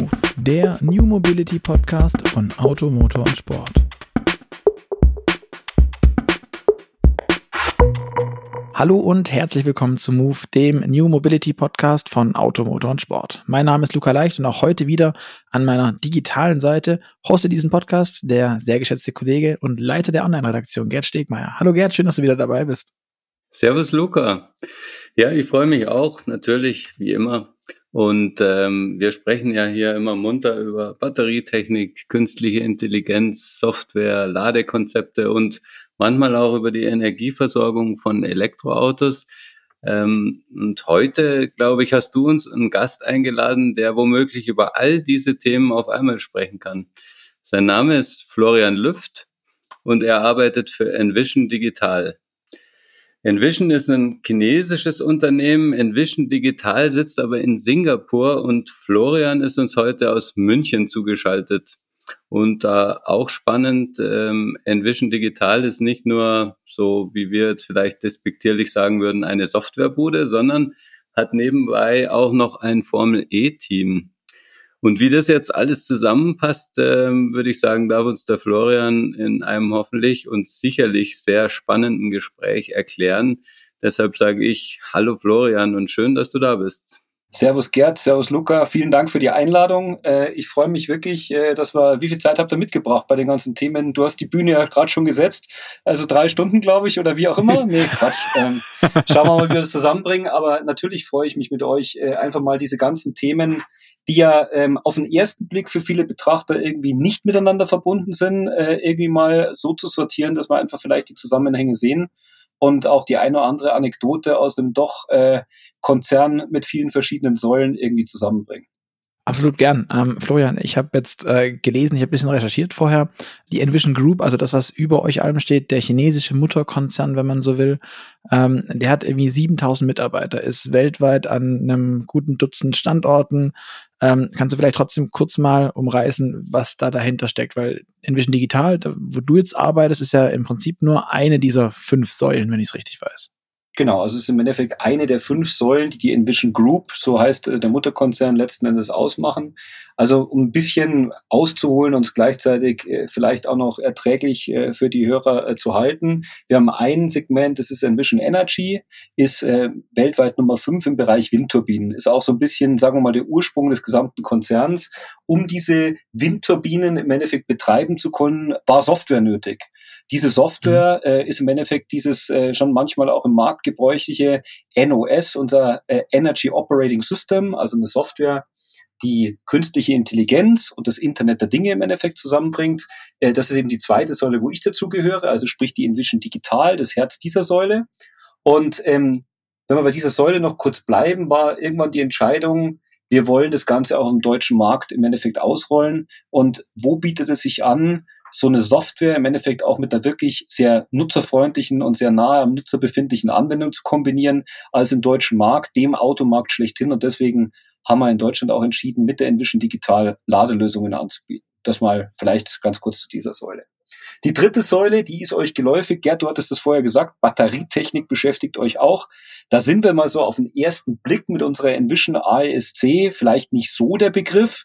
Move, der New Mobility Podcast von Auto, Motor und Sport. Hallo und herzlich willkommen zu Move, dem New Mobility Podcast von Auto, Motor und Sport. Mein Name ist Luca Leicht und auch heute wieder an meiner digitalen Seite hoste diesen Podcast der sehr geschätzte Kollege und Leiter der Online-Redaktion Gerd Stegmeier. Hallo Gerd, schön, dass du wieder dabei bist. Servus Luca. Ja, ich freue mich auch, natürlich, wie immer. Und ähm, wir sprechen ja hier immer munter über Batterietechnik, künstliche Intelligenz, Software, Ladekonzepte und manchmal auch über die Energieversorgung von Elektroautos. Ähm, und heute, glaube ich, hast du uns einen Gast eingeladen, der womöglich über all diese Themen auf einmal sprechen kann. Sein Name ist Florian Lüft und er arbeitet für Envision Digital. Envision ist ein chinesisches Unternehmen. Envision Digital sitzt aber in Singapur und Florian ist uns heute aus München zugeschaltet. Und äh, auch spannend, ähm, Envision Digital ist nicht nur so, wie wir jetzt vielleicht despektierlich sagen würden, eine Softwarebude, sondern hat nebenbei auch noch ein Formel E-Team. Und wie das jetzt alles zusammenpasst, äh, würde ich sagen, darf uns der Florian in einem hoffentlich und sicherlich sehr spannenden Gespräch erklären. Deshalb sage ich Hallo Florian und schön, dass du da bist. Servus Gerd, Servus Luca, vielen Dank für die Einladung. Äh, ich freue mich wirklich, äh, dass wir, wie viel Zeit habt ihr mitgebracht bei den ganzen Themen? Du hast die Bühne ja gerade schon gesetzt, also drei Stunden, glaube ich, oder wie auch immer. Nee, Quatsch. Ähm, schauen wir mal, wie wir das zusammenbringen. Aber natürlich freue ich mich mit euch, äh, einfach mal diese ganzen Themen, die ja ähm, auf den ersten Blick für viele Betrachter irgendwie nicht miteinander verbunden sind, äh, irgendwie mal so zu sortieren, dass wir einfach vielleicht die Zusammenhänge sehen und auch die eine oder andere Anekdote aus dem doch äh, Konzern mit vielen verschiedenen Säulen irgendwie zusammenbringen. Absolut gern. Ähm, Florian, ich habe jetzt äh, gelesen, ich habe ein bisschen recherchiert vorher. Die Envision Group, also das, was über euch allem steht, der chinesische Mutterkonzern, wenn man so will, ähm, der hat irgendwie 7000 Mitarbeiter, ist weltweit an einem guten Dutzend Standorten. Ähm, kannst du vielleicht trotzdem kurz mal umreißen, was da dahinter steckt? Weil Envision Digital, wo du jetzt arbeitest, ist ja im Prinzip nur eine dieser fünf Säulen, wenn ich es richtig weiß. Genau, also es ist im Endeffekt eine der fünf Säulen, die die Envision Group, so heißt äh, der Mutterkonzern, letzten Endes ausmachen. Also um ein bisschen auszuholen und gleichzeitig äh, vielleicht auch noch erträglich äh, für die Hörer zu halten. Wir haben ein Segment, das ist Envision Energy, ist weltweit Nummer fünf im Bereich Windturbinen. Ist auch so ein bisschen, sagen wir mal, der Ursprung des gesamten Konzerns. Um diese Windturbinen im Endeffekt betreiben zu können, war Software nötig. Diese Software mhm. äh, ist im Endeffekt dieses äh, schon manchmal auch im Markt gebräuchliche NOS, unser äh, Energy Operating System, also eine Software, die künstliche Intelligenz und das Internet der Dinge im Endeffekt zusammenbringt. Äh, das ist eben die zweite Säule, wo ich dazugehöre, also sprich die Envision Digital, das Herz dieser Säule. Und ähm, wenn wir bei dieser Säule noch kurz bleiben, war irgendwann die Entscheidung, wir wollen das Ganze auch im deutschen Markt im Endeffekt ausrollen. Und wo bietet es sich an, so eine Software im Endeffekt auch mit einer wirklich sehr nutzerfreundlichen und sehr nahe am Nutzer befindlichen Anwendung zu kombinieren, als im deutschen Markt, dem Automarkt schlechthin. Und deswegen haben wir in Deutschland auch entschieden, mit der Envision Digital Ladelösungen anzubieten. Das mal vielleicht ganz kurz zu dieser Säule. Die dritte Säule, die ist euch geläufig. Gerd, du hattest das vorher gesagt. Batterietechnik beschäftigt euch auch. Da sind wir mal so auf den ersten Blick mit unserer Envision AESC vielleicht nicht so der Begriff.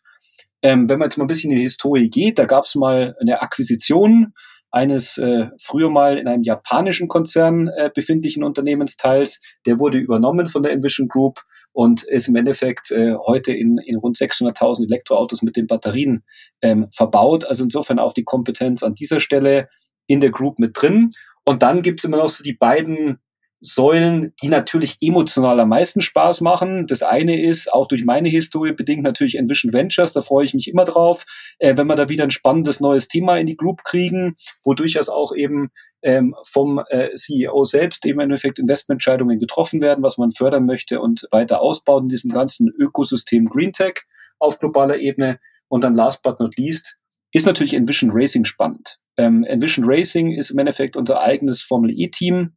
Ähm, wenn man jetzt mal ein bisschen in die Historie geht, da gab es mal eine Akquisition eines äh, früher mal in einem japanischen Konzern äh, befindlichen Unternehmensteils. Der wurde übernommen von der Envision Group und ist im Endeffekt äh, heute in, in rund 600.000 Elektroautos mit den Batterien ähm, verbaut. Also insofern auch die Kompetenz an dieser Stelle in der Group mit drin. Und dann gibt es immer noch so die beiden Säulen, die natürlich emotional am meisten Spaß machen. Das eine ist, auch durch meine Historie bedingt, natürlich Envision Ventures, da freue ich mich immer drauf, äh, wenn wir da wieder ein spannendes neues Thema in die Group kriegen, wo durchaus auch eben ähm, vom äh, CEO selbst eben im Endeffekt Investmententscheidungen getroffen werden, was man fördern möchte und weiter ausbauen in diesem ganzen Ökosystem Green Tech auf globaler Ebene. Und dann last but not least ist natürlich Envision Racing spannend. Ähm, Envision Racing ist im Endeffekt unser eigenes Formel E-Team,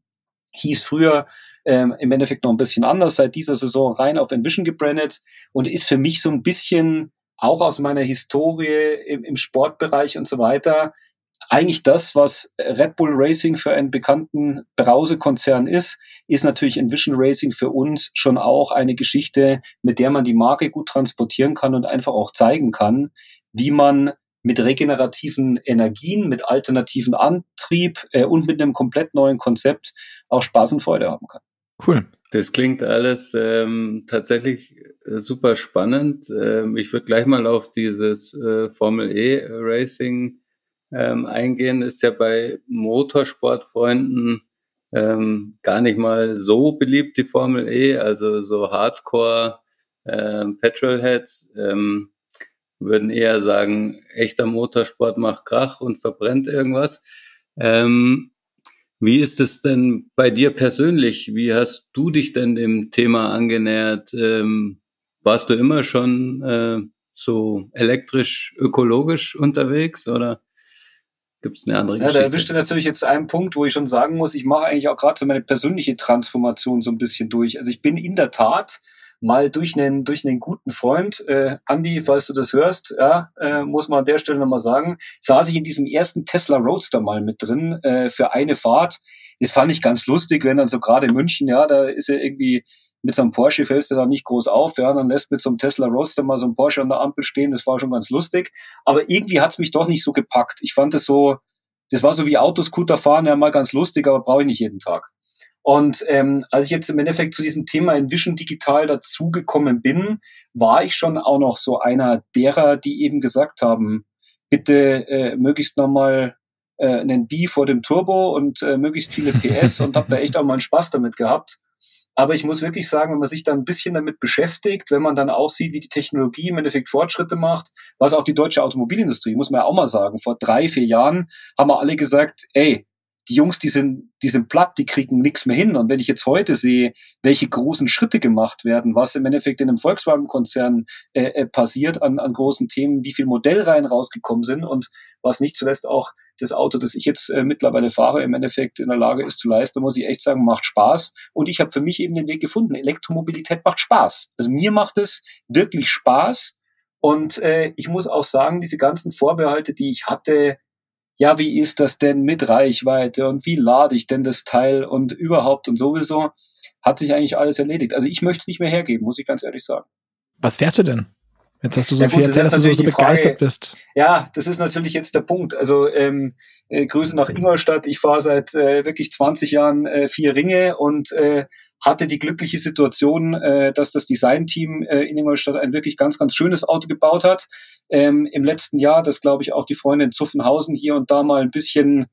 hieß früher ähm, im Endeffekt noch ein bisschen anders, seit dieser Saison rein auf Envision gebrandet und ist für mich so ein bisschen auch aus meiner Historie im, im Sportbereich und so weiter eigentlich das, was Red Bull Racing für einen bekannten Brausekonzern ist, ist natürlich Envision Racing für uns schon auch eine Geschichte, mit der man die Marke gut transportieren kann und einfach auch zeigen kann, wie man mit regenerativen Energien, mit alternativen Antrieb äh, und mit einem komplett neuen Konzept auch Spaß und Freude haben kann. Cool. Das klingt alles ähm, tatsächlich äh, super spannend. Ähm, ich würde gleich mal auf dieses äh, Formel E Racing ähm, eingehen. Ist ja bei Motorsportfreunden ähm, gar nicht mal so beliebt, die Formel E, also so Hardcore ähm, Petrolheads ähm, würden eher sagen, echter Motorsport macht Krach und verbrennt irgendwas. Ähm, wie ist es denn bei dir persönlich? Wie hast du dich denn dem Thema angenähert? Ähm, warst du immer schon äh, so elektrisch, ökologisch unterwegs oder gibt es eine andere Geschichte? Ja, da erwischt du natürlich jetzt einen Punkt, wo ich schon sagen muss, ich mache eigentlich auch gerade so meine persönliche Transformation so ein bisschen durch. Also ich bin in der Tat mal durch einen, durch einen guten Freund, äh, Andy, falls du das hörst, ja, äh, muss man an der Stelle nochmal sagen, saß ich in diesem ersten Tesla Roadster mal mit drin äh, für eine Fahrt. Das fand ich ganz lustig, wenn dann so gerade in München, ja, da ist er irgendwie mit so einem Porsche fällst du da nicht groß auf, ja, dann lässt mit so einem Tesla Roadster mal so ein Porsche an der Ampel stehen, das war schon ganz lustig, aber irgendwie hat's mich doch nicht so gepackt. Ich fand es so, das war so wie Autoscooter fahren, ja mal ganz lustig, aber brauche ich nicht jeden Tag. Und ähm, als ich jetzt im Endeffekt zu diesem Thema Envision Digital dazugekommen bin, war ich schon auch noch so einer derer, die eben gesagt haben, bitte äh, möglichst nochmal äh, einen B vor dem Turbo und äh, möglichst viele PS und habe da echt auch mal einen Spaß damit gehabt. Aber ich muss wirklich sagen, wenn man sich dann ein bisschen damit beschäftigt, wenn man dann auch sieht, wie die Technologie im Endeffekt Fortschritte macht, was auch die deutsche Automobilindustrie, muss man ja auch mal sagen, vor drei, vier Jahren haben wir alle gesagt, ey, die Jungs, die sind, die sind platt, die kriegen nichts mehr hin. Und wenn ich jetzt heute sehe, welche großen Schritte gemacht werden, was im Endeffekt in einem Volkswagen-Konzern äh, äh, passiert an, an großen Themen, wie viel Modellreihen rausgekommen sind und was nicht zuletzt auch das Auto, das ich jetzt äh, mittlerweile fahre, im Endeffekt in der Lage ist zu leisten, muss ich echt sagen, macht Spaß. Und ich habe für mich eben den Weg gefunden. Elektromobilität macht Spaß. Also mir macht es wirklich Spaß. Und äh, ich muss auch sagen, diese ganzen Vorbehalte, die ich hatte, ja, wie ist das denn mit Reichweite und wie lade ich denn das Teil und überhaupt und sowieso, hat sich eigentlich alles erledigt. Also ich möchte es nicht mehr hergeben, muss ich ganz ehrlich sagen. Was fährst du denn? Jetzt hast du so ja, viel erzählt, dass du so, begeistert bist. Ja, das ist natürlich jetzt der Punkt. Also ähm, äh, Grüße nach Ingolstadt. Ich fahre seit äh, wirklich 20 Jahren äh, vier Ringe und äh, hatte die glückliche Situation, äh, dass das Designteam äh, in Ingolstadt ein wirklich ganz, ganz schönes Auto gebaut hat. Ähm, Im letzten Jahr, das glaube ich auch die Freunde in Zuffenhausen hier und da mal ein bisschen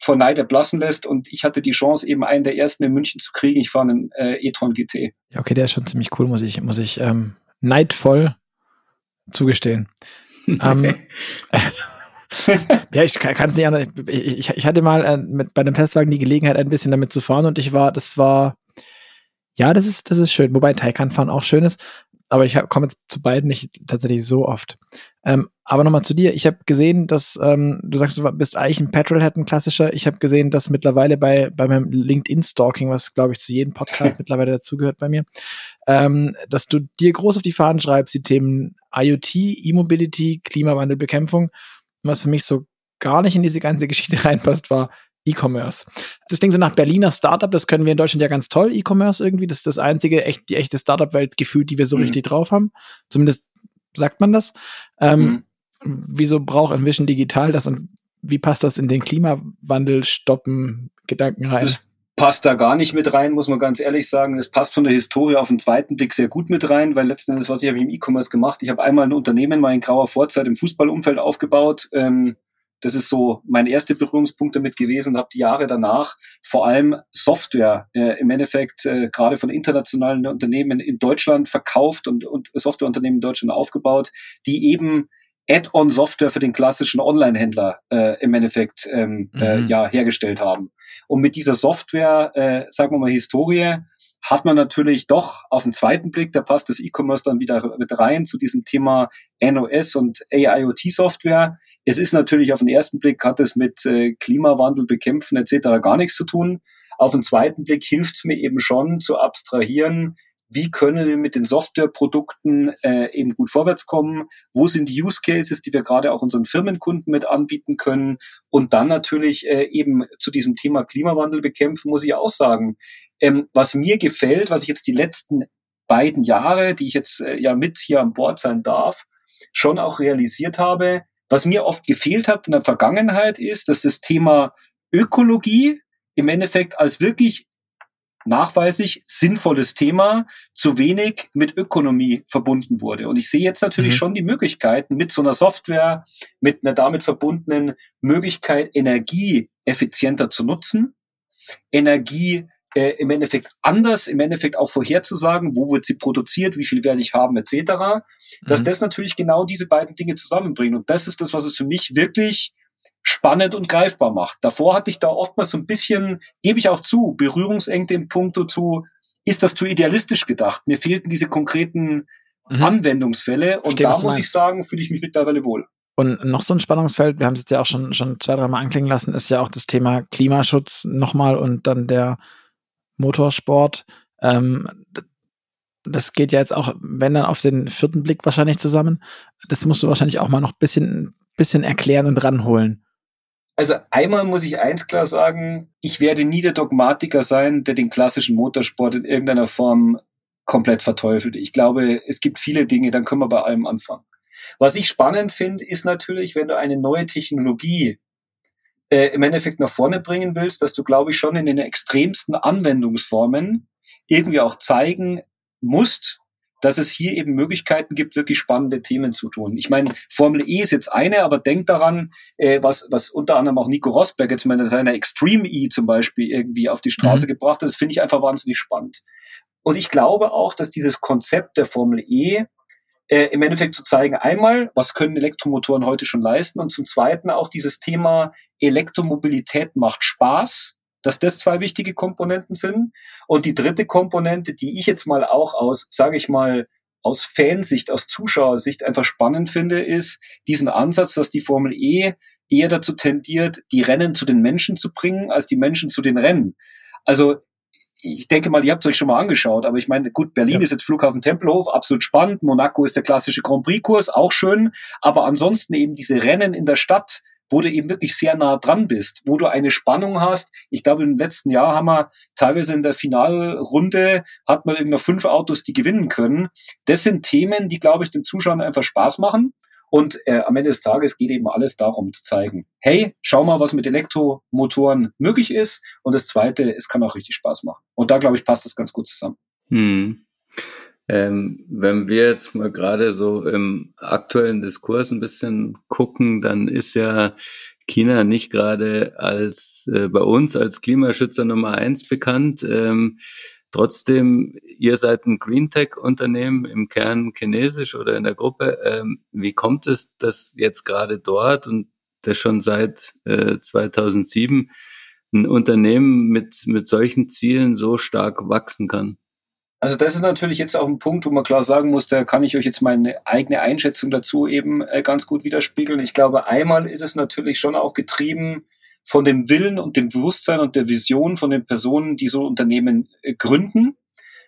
vor Neid erblassen lässt. Und ich hatte die Chance, eben einen der ersten in München zu kriegen. Ich fahre einen äh, e-tron GT. Ja, okay, der ist schon ziemlich cool, muss ich, muss ich ähm, neidvoll zugestehen. ähm, ja, ich kann es nicht anders. Ich, ich, ich hatte mal äh, mit, bei einem Testwagen die Gelegenheit, ein bisschen damit zu fahren und ich war, das war ja, das ist, das ist schön. Wobei Taycan-Fahren auch schön ist. Aber ich komme jetzt zu beiden nicht tatsächlich so oft. Ähm, aber nochmal zu dir. Ich habe gesehen, dass ähm, du sagst, du bist eigentlich ein Petrolhead, ein klassischer. Ich habe gesehen, dass mittlerweile bei, bei meinem LinkedIn-Stalking, was glaube ich zu jedem Podcast mittlerweile dazugehört bei mir, ähm, dass du dir groß auf die Fahnen schreibst, die Themen IoT, E-Mobility, Klimawandelbekämpfung. Was für mich so gar nicht in diese ganze Geschichte reinpasst, war E-Commerce. Das Ding so nach Berliner Startup, das können wir in Deutschland ja ganz toll, E-Commerce irgendwie. Das ist das einzige, echt, die echte Startup-Welt gefühlt, die wir so mhm. richtig drauf haben. Zumindest sagt man das. Ähm, mhm. Wieso braucht Envision Digital das und wie passt das in den Klimawandel stoppen Gedanken rein? Das passt da gar nicht mit rein, muss man ganz ehrlich sagen. Es passt von der Historie auf den zweiten Blick sehr gut mit rein, weil letzten Endes, was ich habe im E-Commerce gemacht, ich habe einmal ein Unternehmen mal in grauer Vorzeit im Fußballumfeld aufgebaut, ähm, das ist so mein erster Berührungspunkt damit gewesen und habe die Jahre danach vor allem Software äh, im Endeffekt äh, gerade von internationalen Unternehmen in Deutschland verkauft und, und Softwareunternehmen in Deutschland aufgebaut, die eben Add-on-Software für den klassischen Online-Händler äh, im Endeffekt ähm, äh, mhm. äh, ja hergestellt haben. Und mit dieser Software, äh, sagen wir mal Historie, hat man natürlich doch auf den zweiten Blick, da passt das E-Commerce dann wieder mit rein zu diesem Thema NOS und AIoT-Software. Es ist natürlich auf den ersten Blick, hat es mit äh, Klimawandel bekämpfen etc. gar nichts zu tun. Auf den zweiten Blick hilft es mir eben schon zu abstrahieren, wie können wir mit den Softwareprodukten äh, eben gut vorwärts kommen, wo sind die Use Cases, die wir gerade auch unseren Firmenkunden mit anbieten können und dann natürlich äh, eben zu diesem Thema Klimawandel bekämpfen, muss ich auch sagen, ähm, was mir gefällt, was ich jetzt die letzten beiden Jahre, die ich jetzt äh, ja mit hier an Bord sein darf, schon auch realisiert habe, was mir oft gefehlt hat in der Vergangenheit ist, dass das Thema Ökologie im Endeffekt als wirklich nachweislich sinnvolles Thema zu wenig mit Ökonomie verbunden wurde. Und ich sehe jetzt natürlich mhm. schon die Möglichkeiten mit so einer Software, mit einer damit verbundenen Möglichkeit, Energie effizienter zu nutzen, Energie äh, im Endeffekt anders, im Endeffekt auch vorherzusagen, wo wird sie produziert, wie viel werde ich haben, etc. Dass mhm. das natürlich genau diese beiden Dinge zusammenbringt. Und das ist das, was es für mich wirklich spannend und greifbar macht. Davor hatte ich da oftmals so ein bisschen, gebe ich auch zu, Berührungsängste im Punkto zu, ist das zu idealistisch gedacht? Mir fehlten diese konkreten mhm. Anwendungsfälle und Verstehe, da muss ich sagen, fühle ich mich mittlerweile wohl. Und noch so ein Spannungsfeld, wir haben es jetzt ja auch schon, schon zwei, dreimal anklingen lassen, ist ja auch das Thema Klimaschutz nochmal und dann der Motorsport. Ähm, das geht ja jetzt auch, wenn dann auf den vierten Blick wahrscheinlich zusammen. Das musst du wahrscheinlich auch mal noch bisschen, bisschen erklären und ranholen. Also einmal muss ich eins klar sagen, ich werde nie der Dogmatiker sein, der den klassischen Motorsport in irgendeiner Form komplett verteufelt. Ich glaube, es gibt viele Dinge, dann können wir bei allem anfangen. Was ich spannend finde, ist natürlich, wenn du eine neue Technologie äh, im Endeffekt nach vorne bringen willst, dass du, glaube ich, schon in den extremsten Anwendungsformen irgendwie auch zeigen musst, dass es hier eben Möglichkeiten gibt, wirklich spannende Themen zu tun. Ich meine, Formel E ist jetzt eine, aber denk daran, äh, was, was unter anderem auch Nico Rosberg jetzt mit seiner Extreme E zum Beispiel irgendwie auf die Straße mhm. gebracht hat. Das finde ich einfach wahnsinnig spannend. Und ich glaube auch, dass dieses Konzept der Formel E äh, im Endeffekt zu zeigen, einmal, was können Elektromotoren heute schon leisten und zum Zweiten auch dieses Thema Elektromobilität macht Spaß dass das zwei wichtige Komponenten sind. Und die dritte Komponente, die ich jetzt mal auch aus, sage ich mal, aus Fansicht, aus Zuschauersicht einfach spannend finde, ist diesen Ansatz, dass die Formel E eher dazu tendiert, die Rennen zu den Menschen zu bringen, als die Menschen zu den Rennen. Also ich denke mal, ihr habt es euch schon mal angeschaut, aber ich meine, gut, Berlin ja. ist jetzt Flughafen Tempelhof, absolut spannend, Monaco ist der klassische Grand Prix-Kurs, auch schön, aber ansonsten eben diese Rennen in der Stadt, wo du eben wirklich sehr nah dran bist, wo du eine Spannung hast. Ich glaube, im letzten Jahr haben wir teilweise in der Finalrunde hat man irgendwie noch fünf Autos, die gewinnen können. Das sind Themen, die, glaube ich, den Zuschauern einfach Spaß machen. Und äh, am Ende des Tages geht eben alles darum zu zeigen, hey, schau mal, was mit Elektromotoren möglich ist. Und das Zweite, es kann auch richtig Spaß machen. Und da, glaube ich, passt das ganz gut zusammen. Hm. Ähm, wenn wir jetzt mal gerade so im aktuellen Diskurs ein bisschen gucken, dann ist ja China nicht gerade als äh, bei uns als Klimaschützer Nummer eins bekannt. Ähm, trotzdem, ihr seid ein Green Tech Unternehmen im Kern chinesisch oder in der Gruppe. Ähm, wie kommt es, dass jetzt gerade dort und das schon seit äh, 2007 ein Unternehmen mit mit solchen Zielen so stark wachsen kann? Also das ist natürlich jetzt auch ein Punkt, wo man klar sagen muss, da kann ich euch jetzt meine eigene Einschätzung dazu eben äh, ganz gut widerspiegeln. Ich glaube, einmal ist es natürlich schon auch getrieben von dem Willen und dem Bewusstsein und der Vision von den Personen, die so Unternehmen äh, gründen.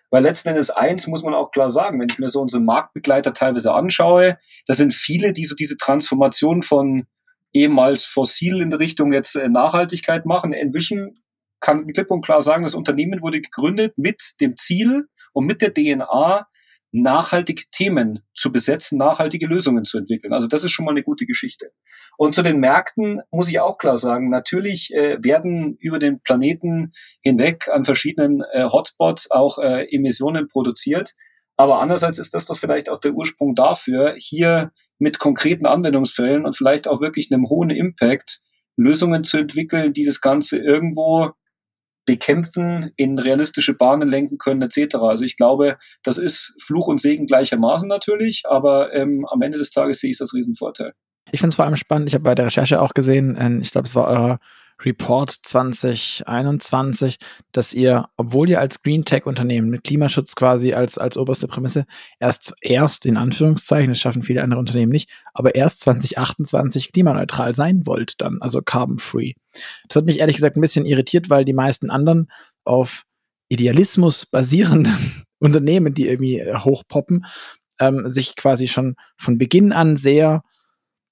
Weil letzten Endes eins muss man auch klar sagen, wenn ich mir so unsere Marktbegleiter teilweise anschaue, da sind viele, die so diese Transformation von ehemals fossil in der Richtung jetzt äh, Nachhaltigkeit machen. Envision kann klipp und klar sagen, das Unternehmen wurde gegründet mit dem Ziel, und mit der DNA nachhaltige Themen zu besetzen, nachhaltige Lösungen zu entwickeln. Also das ist schon mal eine gute Geschichte. Und zu den Märkten muss ich auch klar sagen, natürlich äh, werden über den Planeten hinweg an verschiedenen äh, Hotspots auch äh, Emissionen produziert. Aber andererseits ist das doch vielleicht auch der Ursprung dafür, hier mit konkreten Anwendungsfällen und vielleicht auch wirklich einem hohen Impact Lösungen zu entwickeln, die das Ganze irgendwo bekämpfen, in realistische Bahnen lenken können, etc. Also ich glaube, das ist Fluch und Segen gleichermaßen natürlich, aber ähm, am Ende des Tages sehe ich das Riesenvorteil. Ich finde es vor allem spannend, ich habe bei der Recherche auch gesehen, ähm, ich glaube, es war euer Report 2021, dass ihr, obwohl ihr als Green Tech Unternehmen mit Klimaschutz quasi als, als oberste Prämisse erst, erst in Anführungszeichen, das schaffen viele andere Unternehmen nicht, aber erst 2028 klimaneutral sein wollt dann, also carbon free. Das hat mich ehrlich gesagt ein bisschen irritiert, weil die meisten anderen auf Idealismus basierenden Unternehmen, die irgendwie äh, hochpoppen, ähm, sich quasi schon von Beginn an sehr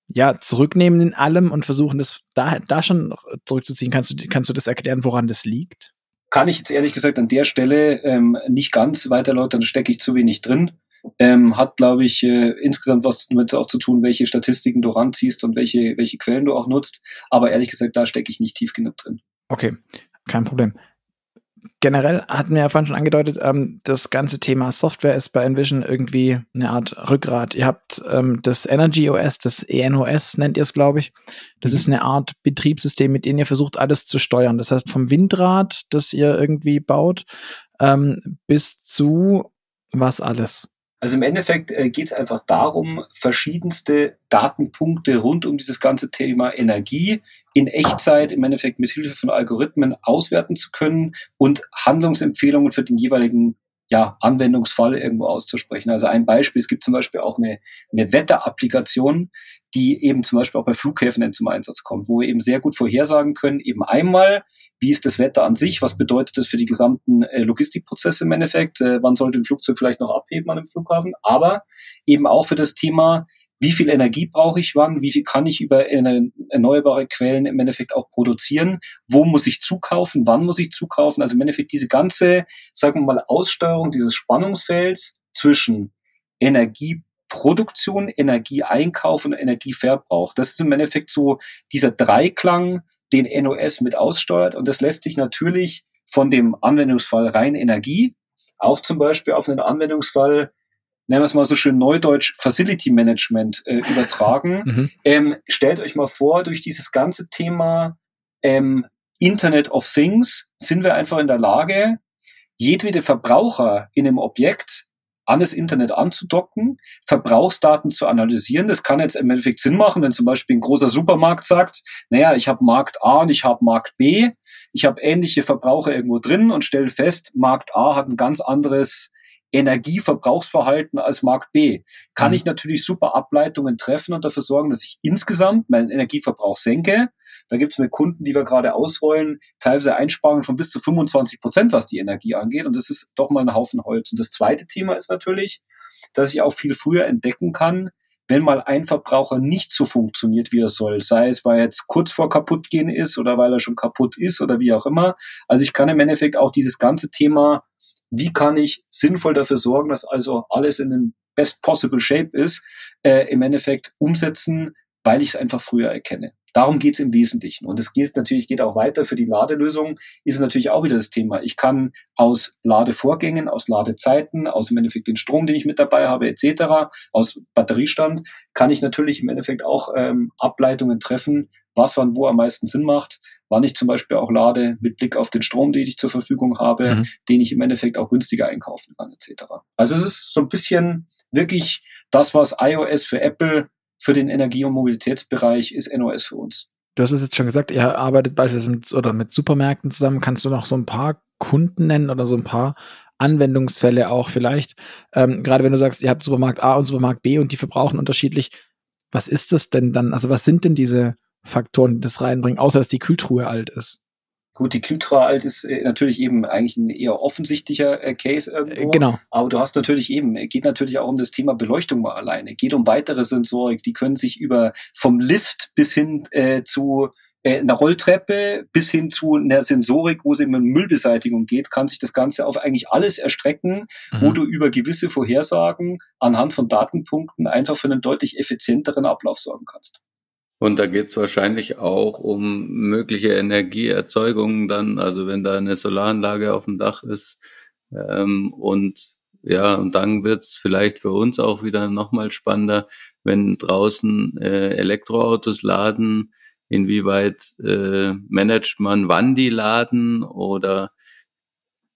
ja, zurücknehmen in allem und versuchen, das da, da schon zurückzuziehen. Kannst du, kannst du das erklären, woran das liegt? Kann ich jetzt ehrlich gesagt an der Stelle ähm, nicht ganz weiter erläutern, da stecke ich zu wenig drin. Ähm, hat, glaube ich, äh, insgesamt was damit auch zu tun, welche Statistiken du ranziehst und welche, welche Quellen du auch nutzt. Aber ehrlich gesagt, da stecke ich nicht tief genug drin. Okay, kein Problem generell hatten wir ja vorhin schon angedeutet, ähm, das ganze Thema Software ist bei Envision irgendwie eine Art Rückgrat. Ihr habt ähm, das Energy OS, das ENOS nennt ihr es, glaube ich. Das ist eine Art Betriebssystem, mit dem ihr versucht, alles zu steuern. Das heißt, vom Windrad, das ihr irgendwie baut, ähm, bis zu was alles. Also im Endeffekt äh, geht es einfach darum, verschiedenste Datenpunkte rund um dieses ganze Thema Energie in Echtzeit im Endeffekt mit Hilfe von Algorithmen auswerten zu können und Handlungsempfehlungen für den jeweiligen ja, Anwendungsfall irgendwo auszusprechen. Also ein Beispiel, es gibt zum Beispiel auch eine, eine Wetterapplikation, die eben zum Beispiel auch bei Flughäfen zum Einsatz kommt, wo wir eben sehr gut vorhersagen können, eben einmal, wie ist das Wetter an sich, was bedeutet das für die gesamten äh, Logistikprozesse im Endeffekt, äh, wann sollte ein Flugzeug vielleicht noch abheben an einem Flughafen, aber eben auch für das Thema, wie viel Energie brauche ich wann, wie viel kann ich über erneuerbare Quellen im Endeffekt auch produzieren, wo muss ich zukaufen, wann muss ich zukaufen. Also im Endeffekt diese ganze, sagen wir mal, Aussteuerung dieses Spannungsfelds zwischen Energieproduktion, Energieeinkauf und Energieverbrauch. Das ist im Endeffekt so dieser Dreiklang, den NOS mit aussteuert. Und das lässt sich natürlich von dem Anwendungsfall rein Energie auch zum Beispiel auf einen Anwendungsfall nennen wir es mal so schön neudeutsch, Facility Management äh, übertragen. Mhm. Ähm, stellt euch mal vor, durch dieses ganze Thema ähm, Internet of Things sind wir einfach in der Lage, jedwede Verbraucher in einem Objekt an das Internet anzudocken, Verbrauchsdaten zu analysieren. Das kann jetzt im Endeffekt Sinn machen, wenn zum Beispiel ein großer Supermarkt sagt, naja, ich habe Markt A und ich habe Markt B, ich habe ähnliche Verbraucher irgendwo drin und stelle fest, Markt A hat ein ganz anderes Energieverbrauchsverhalten als Markt B, kann mhm. ich natürlich super Ableitungen treffen und dafür sorgen, dass ich insgesamt meinen Energieverbrauch senke. Da gibt es mit Kunden, die wir gerade ausrollen, teilweise Einsparungen von bis zu 25 Prozent, was die Energie angeht. Und das ist doch mal ein Haufen Holz. Und das zweite Thema ist natürlich, dass ich auch viel früher entdecken kann, wenn mal ein Verbraucher nicht so funktioniert, wie er soll, sei es, weil er jetzt kurz vor kaputtgehen ist oder weil er schon kaputt ist oder wie auch immer. Also ich kann im Endeffekt auch dieses ganze Thema wie kann ich sinnvoll dafür sorgen, dass also alles in den best possible shape ist, äh, im Endeffekt umsetzen, weil ich es einfach früher erkenne. Darum geht es im Wesentlichen. Und es gilt natürlich, geht auch weiter für die Ladelösung, ist natürlich auch wieder das Thema. Ich kann aus Ladevorgängen, aus Ladezeiten, aus im Endeffekt den Strom, den ich mit dabei habe, etc., aus Batteriestand, kann ich natürlich im Endeffekt auch ähm, Ableitungen treffen, was wann wo am meisten Sinn macht, wann ich zum Beispiel auch lade mit Blick auf den Strom, den ich zur Verfügung habe, mhm. den ich im Endeffekt auch günstiger einkaufen kann, etc. Also es ist so ein bisschen wirklich das, was iOS für Apple für den Energie- und Mobilitätsbereich ist NOS für uns. Du hast es jetzt schon gesagt, ihr arbeitet beispielsweise mit, oder mit Supermärkten zusammen. Kannst du noch so ein paar Kunden nennen oder so ein paar Anwendungsfälle auch vielleicht? Ähm, gerade wenn du sagst, ihr habt Supermarkt A und Supermarkt B und die verbrauchen unterschiedlich. Was ist das denn dann? Also was sind denn diese Faktoren, die das reinbringen, außer dass die Kühltruhe alt ist. Gut, die Kühltruhe alt ist äh, natürlich eben eigentlich ein eher offensichtlicher äh, Case irgendwo. Äh, genau. Aber du hast natürlich eben, geht natürlich auch um das Thema Beleuchtung mal alleine. Geht um weitere Sensorik, die können sich über vom Lift bis hin äh, zu einer Rolltreppe bis hin zu einer Sensorik, wo es eben um Müllbeseitigung geht, kann sich das Ganze auf eigentlich alles erstrecken, mhm. wo du über gewisse Vorhersagen anhand von Datenpunkten einfach für einen deutlich effizienteren Ablauf sorgen kannst. Und da geht es wahrscheinlich auch um mögliche Energieerzeugungen dann, also wenn da eine Solaranlage auf dem Dach ist. Ähm, und ja, und dann wird's vielleicht für uns auch wieder nochmal spannender, wenn draußen äh, Elektroautos laden, inwieweit äh, managt man, wann die laden oder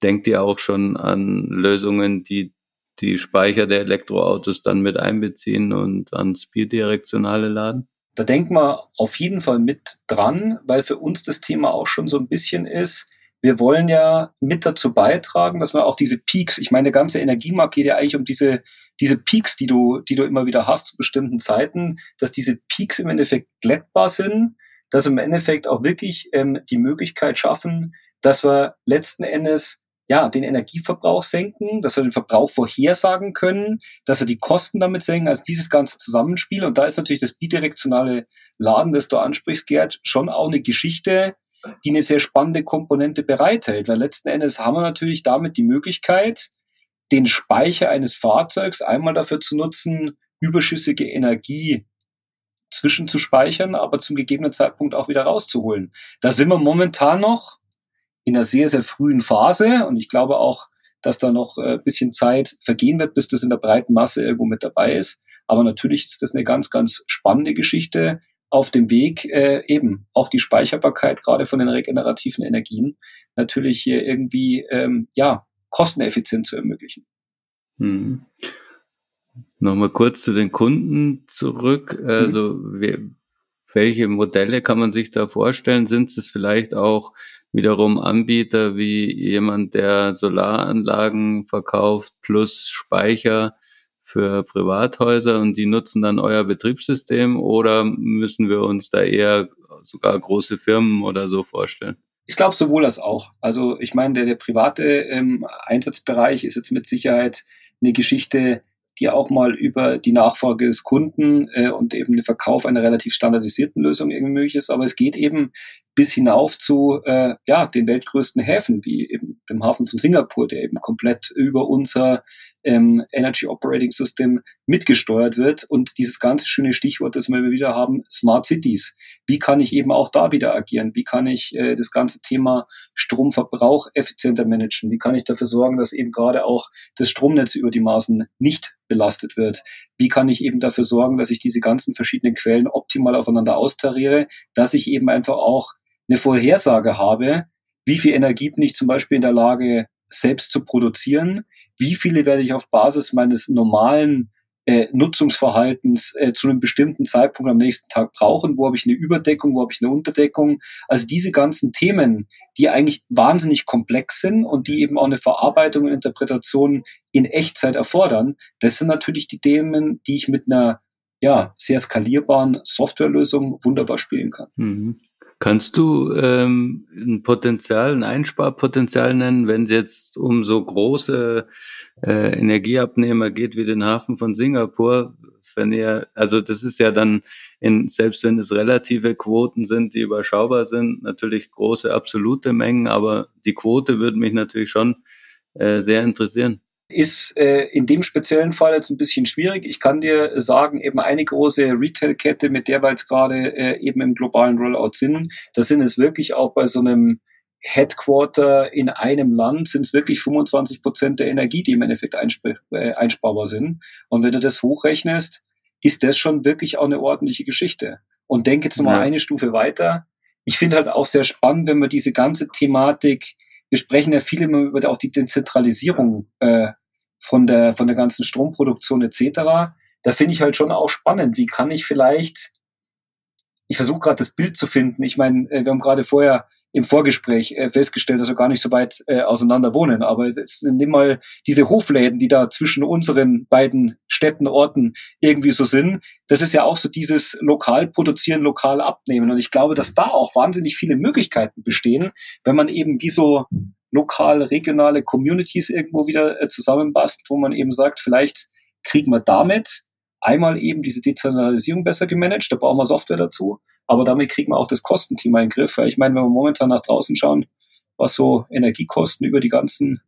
denkt ihr auch schon an Lösungen, die die Speicher der Elektroautos dann mit einbeziehen und ans bidirektionale laden? Da denken wir auf jeden Fall mit dran, weil für uns das Thema auch schon so ein bisschen ist, wir wollen ja mit dazu beitragen, dass wir auch diese Peaks, ich meine, der ganze Energiemarkt geht ja eigentlich um diese, diese Peaks, die du, die du immer wieder hast zu bestimmten Zeiten, dass diese Peaks im Endeffekt glättbar sind, dass im Endeffekt auch wirklich ähm, die Möglichkeit schaffen, dass wir letzten Endes ja, den Energieverbrauch senken, dass wir den Verbrauch vorhersagen können, dass wir die Kosten damit senken, also dieses ganze Zusammenspiel. Und da ist natürlich das bidirektionale Laden, das du ansprichst, Gerd, schon auch eine Geschichte, die eine sehr spannende Komponente bereithält, weil letzten Endes haben wir natürlich damit die Möglichkeit, den Speicher eines Fahrzeugs einmal dafür zu nutzen, überschüssige Energie zwischenzuspeichern, aber zum gegebenen Zeitpunkt auch wieder rauszuholen. Da sind wir momentan noch in einer sehr, sehr frühen Phase und ich glaube auch, dass da noch ein äh, bisschen Zeit vergehen wird, bis das in der breiten Masse irgendwo mit dabei ist. Aber natürlich ist das eine ganz, ganz spannende Geschichte auf dem Weg, äh, eben auch die Speicherbarkeit gerade von den regenerativen Energien natürlich hier irgendwie ähm, ja kosteneffizient zu ermöglichen. Hm. Nochmal kurz zu den Kunden zurück. Also mhm. welche Modelle kann man sich da vorstellen? Sind es vielleicht auch wiederum Anbieter wie jemand, der Solaranlagen verkauft plus Speicher für Privathäuser und die nutzen dann euer Betriebssystem oder müssen wir uns da eher sogar große Firmen oder so vorstellen? Ich glaube sowohl als auch. Also ich meine, der, der private ähm, Einsatzbereich ist jetzt mit Sicherheit eine Geschichte, die auch mal über die Nachfrage des Kunden äh, und eben den Verkauf einer relativ standardisierten Lösung irgendwie möglich ist. Aber es geht eben bis hinauf zu äh, ja, den weltgrößten Häfen, wie eben dem Hafen von Singapur, der eben komplett über unser ähm, Energy Operating System mitgesteuert wird. Und dieses ganze schöne Stichwort, das wir immer wieder haben, Smart Cities. Wie kann ich eben auch da wieder agieren? Wie kann ich äh, das ganze Thema Stromverbrauch effizienter managen? Wie kann ich dafür sorgen, dass eben gerade auch das Stromnetz über die Maßen nicht belastet wird? Wie kann ich eben dafür sorgen, dass ich diese ganzen verschiedenen Quellen optimal aufeinander austariere, dass ich eben einfach auch eine Vorhersage habe, wie viel Energie bin ich zum Beispiel in der Lage, selbst zu produzieren, wie viele werde ich auf Basis meines normalen äh, Nutzungsverhaltens äh, zu einem bestimmten Zeitpunkt am nächsten Tag brauchen, wo habe ich eine Überdeckung, wo habe ich eine Unterdeckung. Also diese ganzen Themen, die eigentlich wahnsinnig komplex sind und die eben auch eine Verarbeitung und Interpretation in Echtzeit erfordern, das sind natürlich die Themen, die ich mit einer ja, sehr skalierbaren Softwarelösung wunderbar spielen kann. Mhm. Kannst du ähm, ein Potenzial, ein Einsparpotenzial nennen, wenn es jetzt um so große äh, Energieabnehmer geht wie den Hafen von Singapur? Wenn ihr, also das ist ja dann, in, selbst wenn es relative Quoten sind, die überschaubar sind, natürlich große absolute Mengen, aber die Quote würde mich natürlich schon äh, sehr interessieren ist äh, in dem speziellen Fall jetzt ein bisschen schwierig. Ich kann dir sagen, eben eine große Retail-Kette, mit der wir jetzt gerade äh, eben im globalen Rollout sind, da sind es wirklich auch bei so einem Headquarter in einem Land sind es wirklich 25 Prozent der Energie, die im Endeffekt einsp äh, einsparbar sind. Und wenn du das hochrechnest, ist das schon wirklich auch eine ordentliche Geschichte. Und denke jetzt nochmal ja. eine Stufe weiter. Ich finde halt auch sehr spannend, wenn man diese ganze Thematik, wir sprechen ja viel immer über auch die Dezentralisierung äh, von der, von der ganzen Stromproduktion etc. Da finde ich halt schon auch spannend. Wie kann ich vielleicht, ich versuche gerade das Bild zu finden. Ich meine, äh, wir haben gerade vorher im Vorgespräch äh, festgestellt, dass wir gar nicht so weit äh, auseinander wohnen. Aber jetzt nimm mal diese Hofläden, die da zwischen unseren beiden Städten, Orten irgendwie so sind. Das ist ja auch so dieses lokal produzieren, lokal abnehmen. Und ich glaube, dass da auch wahnsinnig viele Möglichkeiten bestehen, wenn man eben wie so lokal, regionale Communities irgendwo wieder äh, zusammenbastelt, wo man eben sagt, vielleicht kriegen wir damit einmal eben diese Dezentralisierung besser gemanagt, da brauchen wir Software dazu, aber damit kriegen wir auch das Kostenthema in den Griff. Weil ich meine, wenn wir momentan nach draußen schauen, was so Energiekosten über die ganzen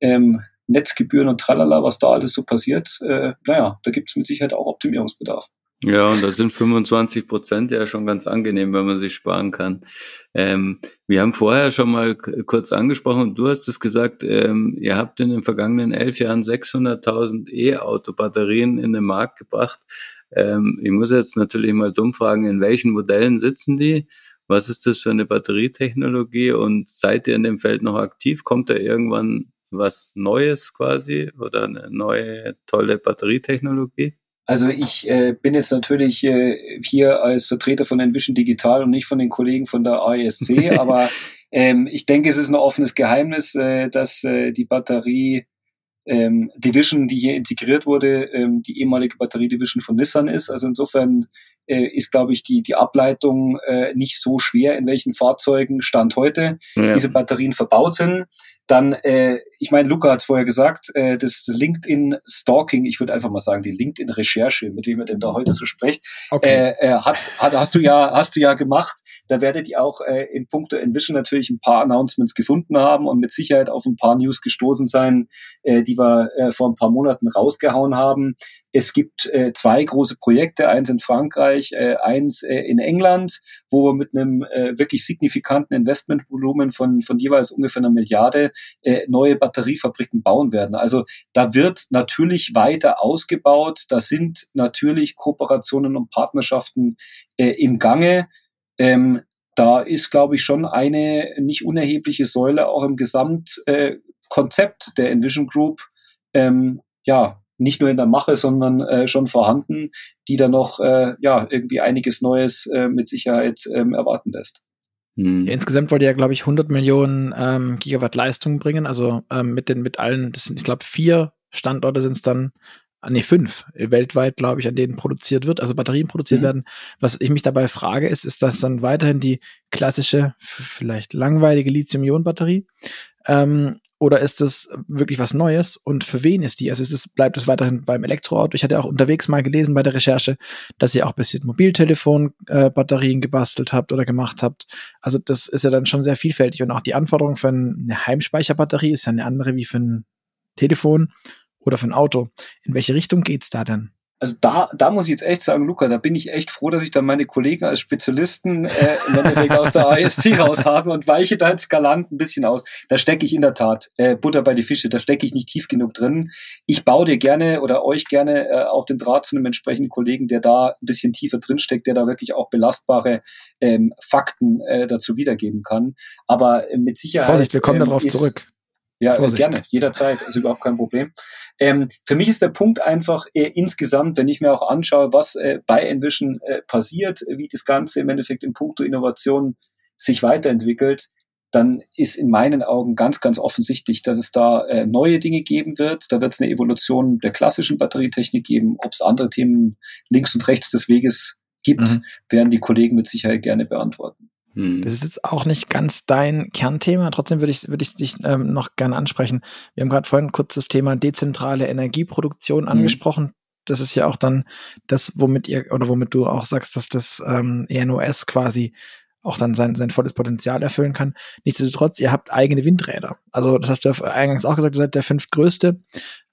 ähm, Netzgebühren und tralala, was da alles so passiert, äh, naja, da gibt es mit Sicherheit auch Optimierungsbedarf. Ja, und da sind 25 Prozent ja schon ganz angenehm, wenn man sich sparen kann. Ähm, wir haben vorher schon mal kurz angesprochen und du hast es gesagt, ähm, ihr habt in den vergangenen elf Jahren 600.000 E-Auto-Batterien in den Markt gebracht. Ähm, ich muss jetzt natürlich mal dumm fragen, in welchen Modellen sitzen die? Was ist das für eine Batterietechnologie und seid ihr in dem Feld noch aktiv? Kommt da irgendwann was Neues quasi oder eine neue tolle Batterietechnologie? Also ich äh, bin jetzt natürlich äh, hier als Vertreter von Envision Digital und nicht von den Kollegen von der AESC, aber ähm, ich denke, es ist ein offenes Geheimnis, äh, dass äh, die Batterie ähm, Division, die hier integriert wurde, ähm, die ehemalige Batterie-Division von Nissan ist. Also insofern äh, ist, glaube ich, die, die Ableitung äh, nicht so schwer, in welchen Fahrzeugen Stand heute ja. diese Batterien verbaut sind. Dann, äh, ich meine, Luca hat vorher gesagt, äh, das LinkedIn-Stalking, ich würde einfach mal sagen, die LinkedIn-Recherche, mit wem ihr denn da heute so sprecht, okay. äh, äh, hat, hat, hast du ja, hast du ja gemacht. Da werdet ihr auch äh, in puncto Envision natürlich ein paar Announcements gefunden haben und mit Sicherheit auf ein paar News gestoßen sein, äh, die wir äh, vor ein paar Monaten rausgehauen haben. Es gibt äh, zwei große Projekte, eins in Frankreich, äh, eins äh, in England, wo wir mit einem äh, wirklich signifikanten Investmentvolumen von, von jeweils ungefähr einer Milliarde äh, neue Batteriefabriken bauen werden. Also da wird natürlich weiter ausgebaut. Da sind natürlich Kooperationen und Partnerschaften äh, im Gange. Ähm, da ist, glaube ich, schon eine nicht unerhebliche Säule auch im Gesamtkonzept äh, der Envision Group ähm, ja nicht nur in der Mache, sondern äh, schon vorhanden, die da noch äh, ja irgendwie einiges Neues äh, mit Sicherheit ähm, erwarten lässt. Hm. Ja, insgesamt wollte ja, glaube ich, 100 Millionen ähm, Gigawatt Leistung bringen, also ähm, mit den mit allen, das sind, ich glaube, vier Standorte sind es dann, ah, nee, fünf weltweit, glaube ich, an denen produziert wird, also Batterien produziert mhm. werden. Was ich mich dabei frage, ist, ist das dann weiterhin die klassische, vielleicht langweilige Lithium-Ionen-Batterie? Ähm, oder ist es wirklich was Neues? Und für wen ist die? Also ist es, bleibt es weiterhin beim Elektroauto? Ich hatte auch unterwegs mal gelesen bei der Recherche, dass ihr auch ein bisschen Mobiltelefon-Batterien äh, gebastelt habt oder gemacht habt. Also das ist ja dann schon sehr vielfältig. Und auch die Anforderung für eine Heimspeicherbatterie ist ja eine andere wie für ein Telefon oder für ein Auto. In welche Richtung geht's da denn? Also da, da muss ich jetzt echt sagen, Luca, da bin ich echt froh, dass ich dann meine Kollegen als Spezialisten äh, im Endeffekt aus der ASC raus habe und weiche da jetzt galant ein bisschen aus. Da stecke ich in der Tat äh, Butter bei die Fische, da stecke ich nicht tief genug drin. Ich baue dir gerne oder euch gerne äh, auch den Draht zu einem entsprechenden Kollegen, der da ein bisschen tiefer drin steckt, der da wirklich auch belastbare ähm, Fakten äh, dazu wiedergeben kann. Aber äh, mit Sicherheit. Vorsicht, wir kommen ähm, darauf zurück. Ja, Vorsicht. gerne, jederzeit, ist überhaupt kein Problem. Ähm, für mich ist der Punkt einfach äh, insgesamt, wenn ich mir auch anschaue, was äh, bei Envision äh, passiert, wie das Ganze im Endeffekt in puncto Innovation sich weiterentwickelt, dann ist in meinen Augen ganz, ganz offensichtlich, dass es da äh, neue Dinge geben wird. Da wird es eine Evolution der klassischen Batterietechnik geben. Ob es andere Themen links und rechts des Weges gibt, mhm. werden die Kollegen mit Sicherheit gerne beantworten. Hm. Das ist jetzt auch nicht ganz dein Kernthema. Trotzdem würde ich, würde ich dich ähm, noch gerne ansprechen. Wir haben gerade vorhin kurz das Thema dezentrale Energieproduktion hm. angesprochen. Das ist ja auch dann das, womit ihr oder womit du auch sagst, dass das ähm, ENOS quasi auch dann sein, sein volles Potenzial erfüllen kann. Nichtsdestotrotz, ihr habt eigene Windräder. Also das hast du eingangs auch gesagt, ihr seid der fünftgrößte.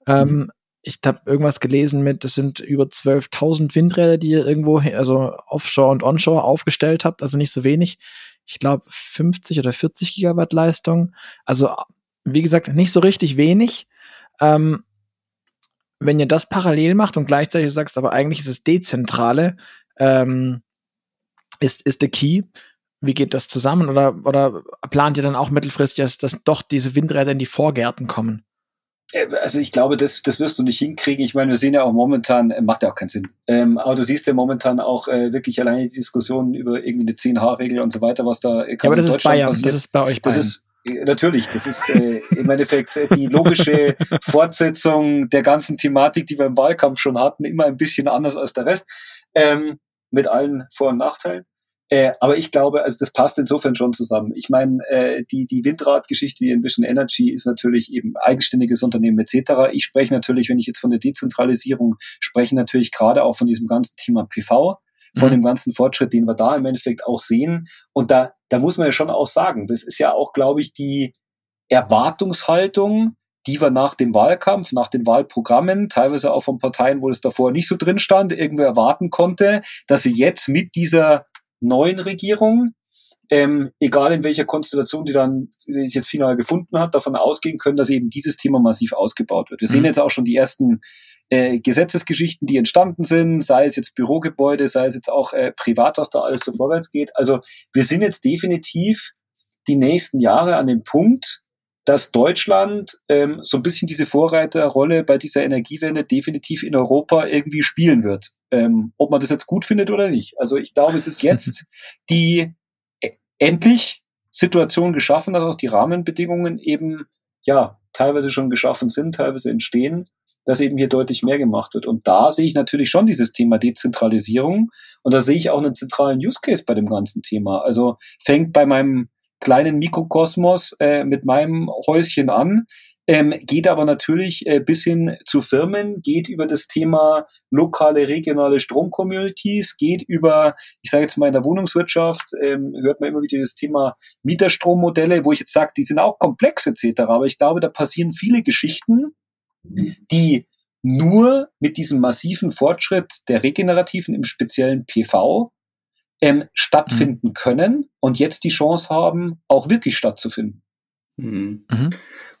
Ähm, mhm ich habe irgendwas gelesen mit, das sind über 12.000 Windräder, die ihr irgendwo, also offshore und onshore aufgestellt habt, also nicht so wenig. Ich glaube 50 oder 40 Gigawatt Leistung. Also wie gesagt, nicht so richtig wenig. Ähm, wenn ihr das parallel macht und gleichzeitig sagst, aber eigentlich ist es dezentrale, ähm, ist, ist der Key. Wie geht das zusammen? Oder, oder plant ihr dann auch mittelfristig, dass, dass doch diese Windräder in die Vorgärten kommen? Äh, also ich glaube, das, das wirst du nicht hinkriegen. Ich meine, wir sehen ja auch momentan, äh, macht ja auch keinen Sinn. Ähm, aber du siehst ja momentan auch äh, wirklich alleine die Diskussion über irgendwie eine 10H-Regel und so weiter, was da äh, ja, aber das ist Bayern, passiert. das ist bei euch Bayern. Das ist, Natürlich, das ist äh, im Endeffekt die logische Fortsetzung der ganzen Thematik, die wir im Wahlkampf schon hatten, immer ein bisschen anders als der Rest, ähm, mit allen Vor- und Nachteilen. Äh, aber ich glaube, also das passt insofern schon zusammen. Ich meine, äh, die, die Windradgeschichte, die Envision Energy ist natürlich eben eigenständiges Unternehmen etc. Ich spreche natürlich, wenn ich jetzt von der Dezentralisierung spreche, natürlich gerade auch von diesem ganzen Thema PV, von mhm. dem ganzen Fortschritt, den wir da im Endeffekt auch sehen. Und da, da muss man ja schon auch sagen, das ist ja auch, glaube ich, die Erwartungshaltung, die wir nach dem Wahlkampf, nach den Wahlprogrammen, teilweise auch von Parteien, wo es davor nicht so drin stand, irgendwo erwarten konnte, dass wir jetzt mit dieser neuen Regierung, ähm, egal in welcher Konstellation die dann sich jetzt final gefunden hat, davon ausgehen können, dass eben dieses Thema massiv ausgebaut wird. Wir mhm. sehen jetzt auch schon die ersten äh, Gesetzesgeschichten, die entstanden sind, sei es jetzt Bürogebäude, sei es jetzt auch äh, privat, was da alles so vorwärts geht. Also wir sind jetzt definitiv die nächsten Jahre an dem Punkt, dass Deutschland ähm, so ein bisschen diese Vorreiterrolle bei dieser Energiewende definitiv in Europa irgendwie spielen wird. Ähm, ob man das jetzt gut findet oder nicht. Also ich glaube, es ist jetzt die äh, endlich Situation geschaffen, dass auch die Rahmenbedingungen eben ja teilweise schon geschaffen sind, teilweise entstehen, dass eben hier deutlich mehr gemacht wird. Und da sehe ich natürlich schon dieses Thema Dezentralisierung und da sehe ich auch einen zentralen Use Case bei dem ganzen Thema. Also fängt bei meinem kleinen Mikrokosmos äh, mit meinem Häuschen an ähm, geht aber natürlich äh, bis hin zu Firmen, geht über das Thema lokale, regionale Stromcommunities, geht über, ich sage jetzt mal in der Wohnungswirtschaft, ähm, hört man immer wieder das Thema Mieterstrommodelle, wo ich jetzt sage, die sind auch komplex etc. Aber ich glaube, da passieren viele Geschichten, die nur mit diesem massiven Fortschritt der regenerativen, im speziellen PV, ähm, stattfinden mhm. können und jetzt die Chance haben, auch wirklich stattzufinden. Mhm. Mhm.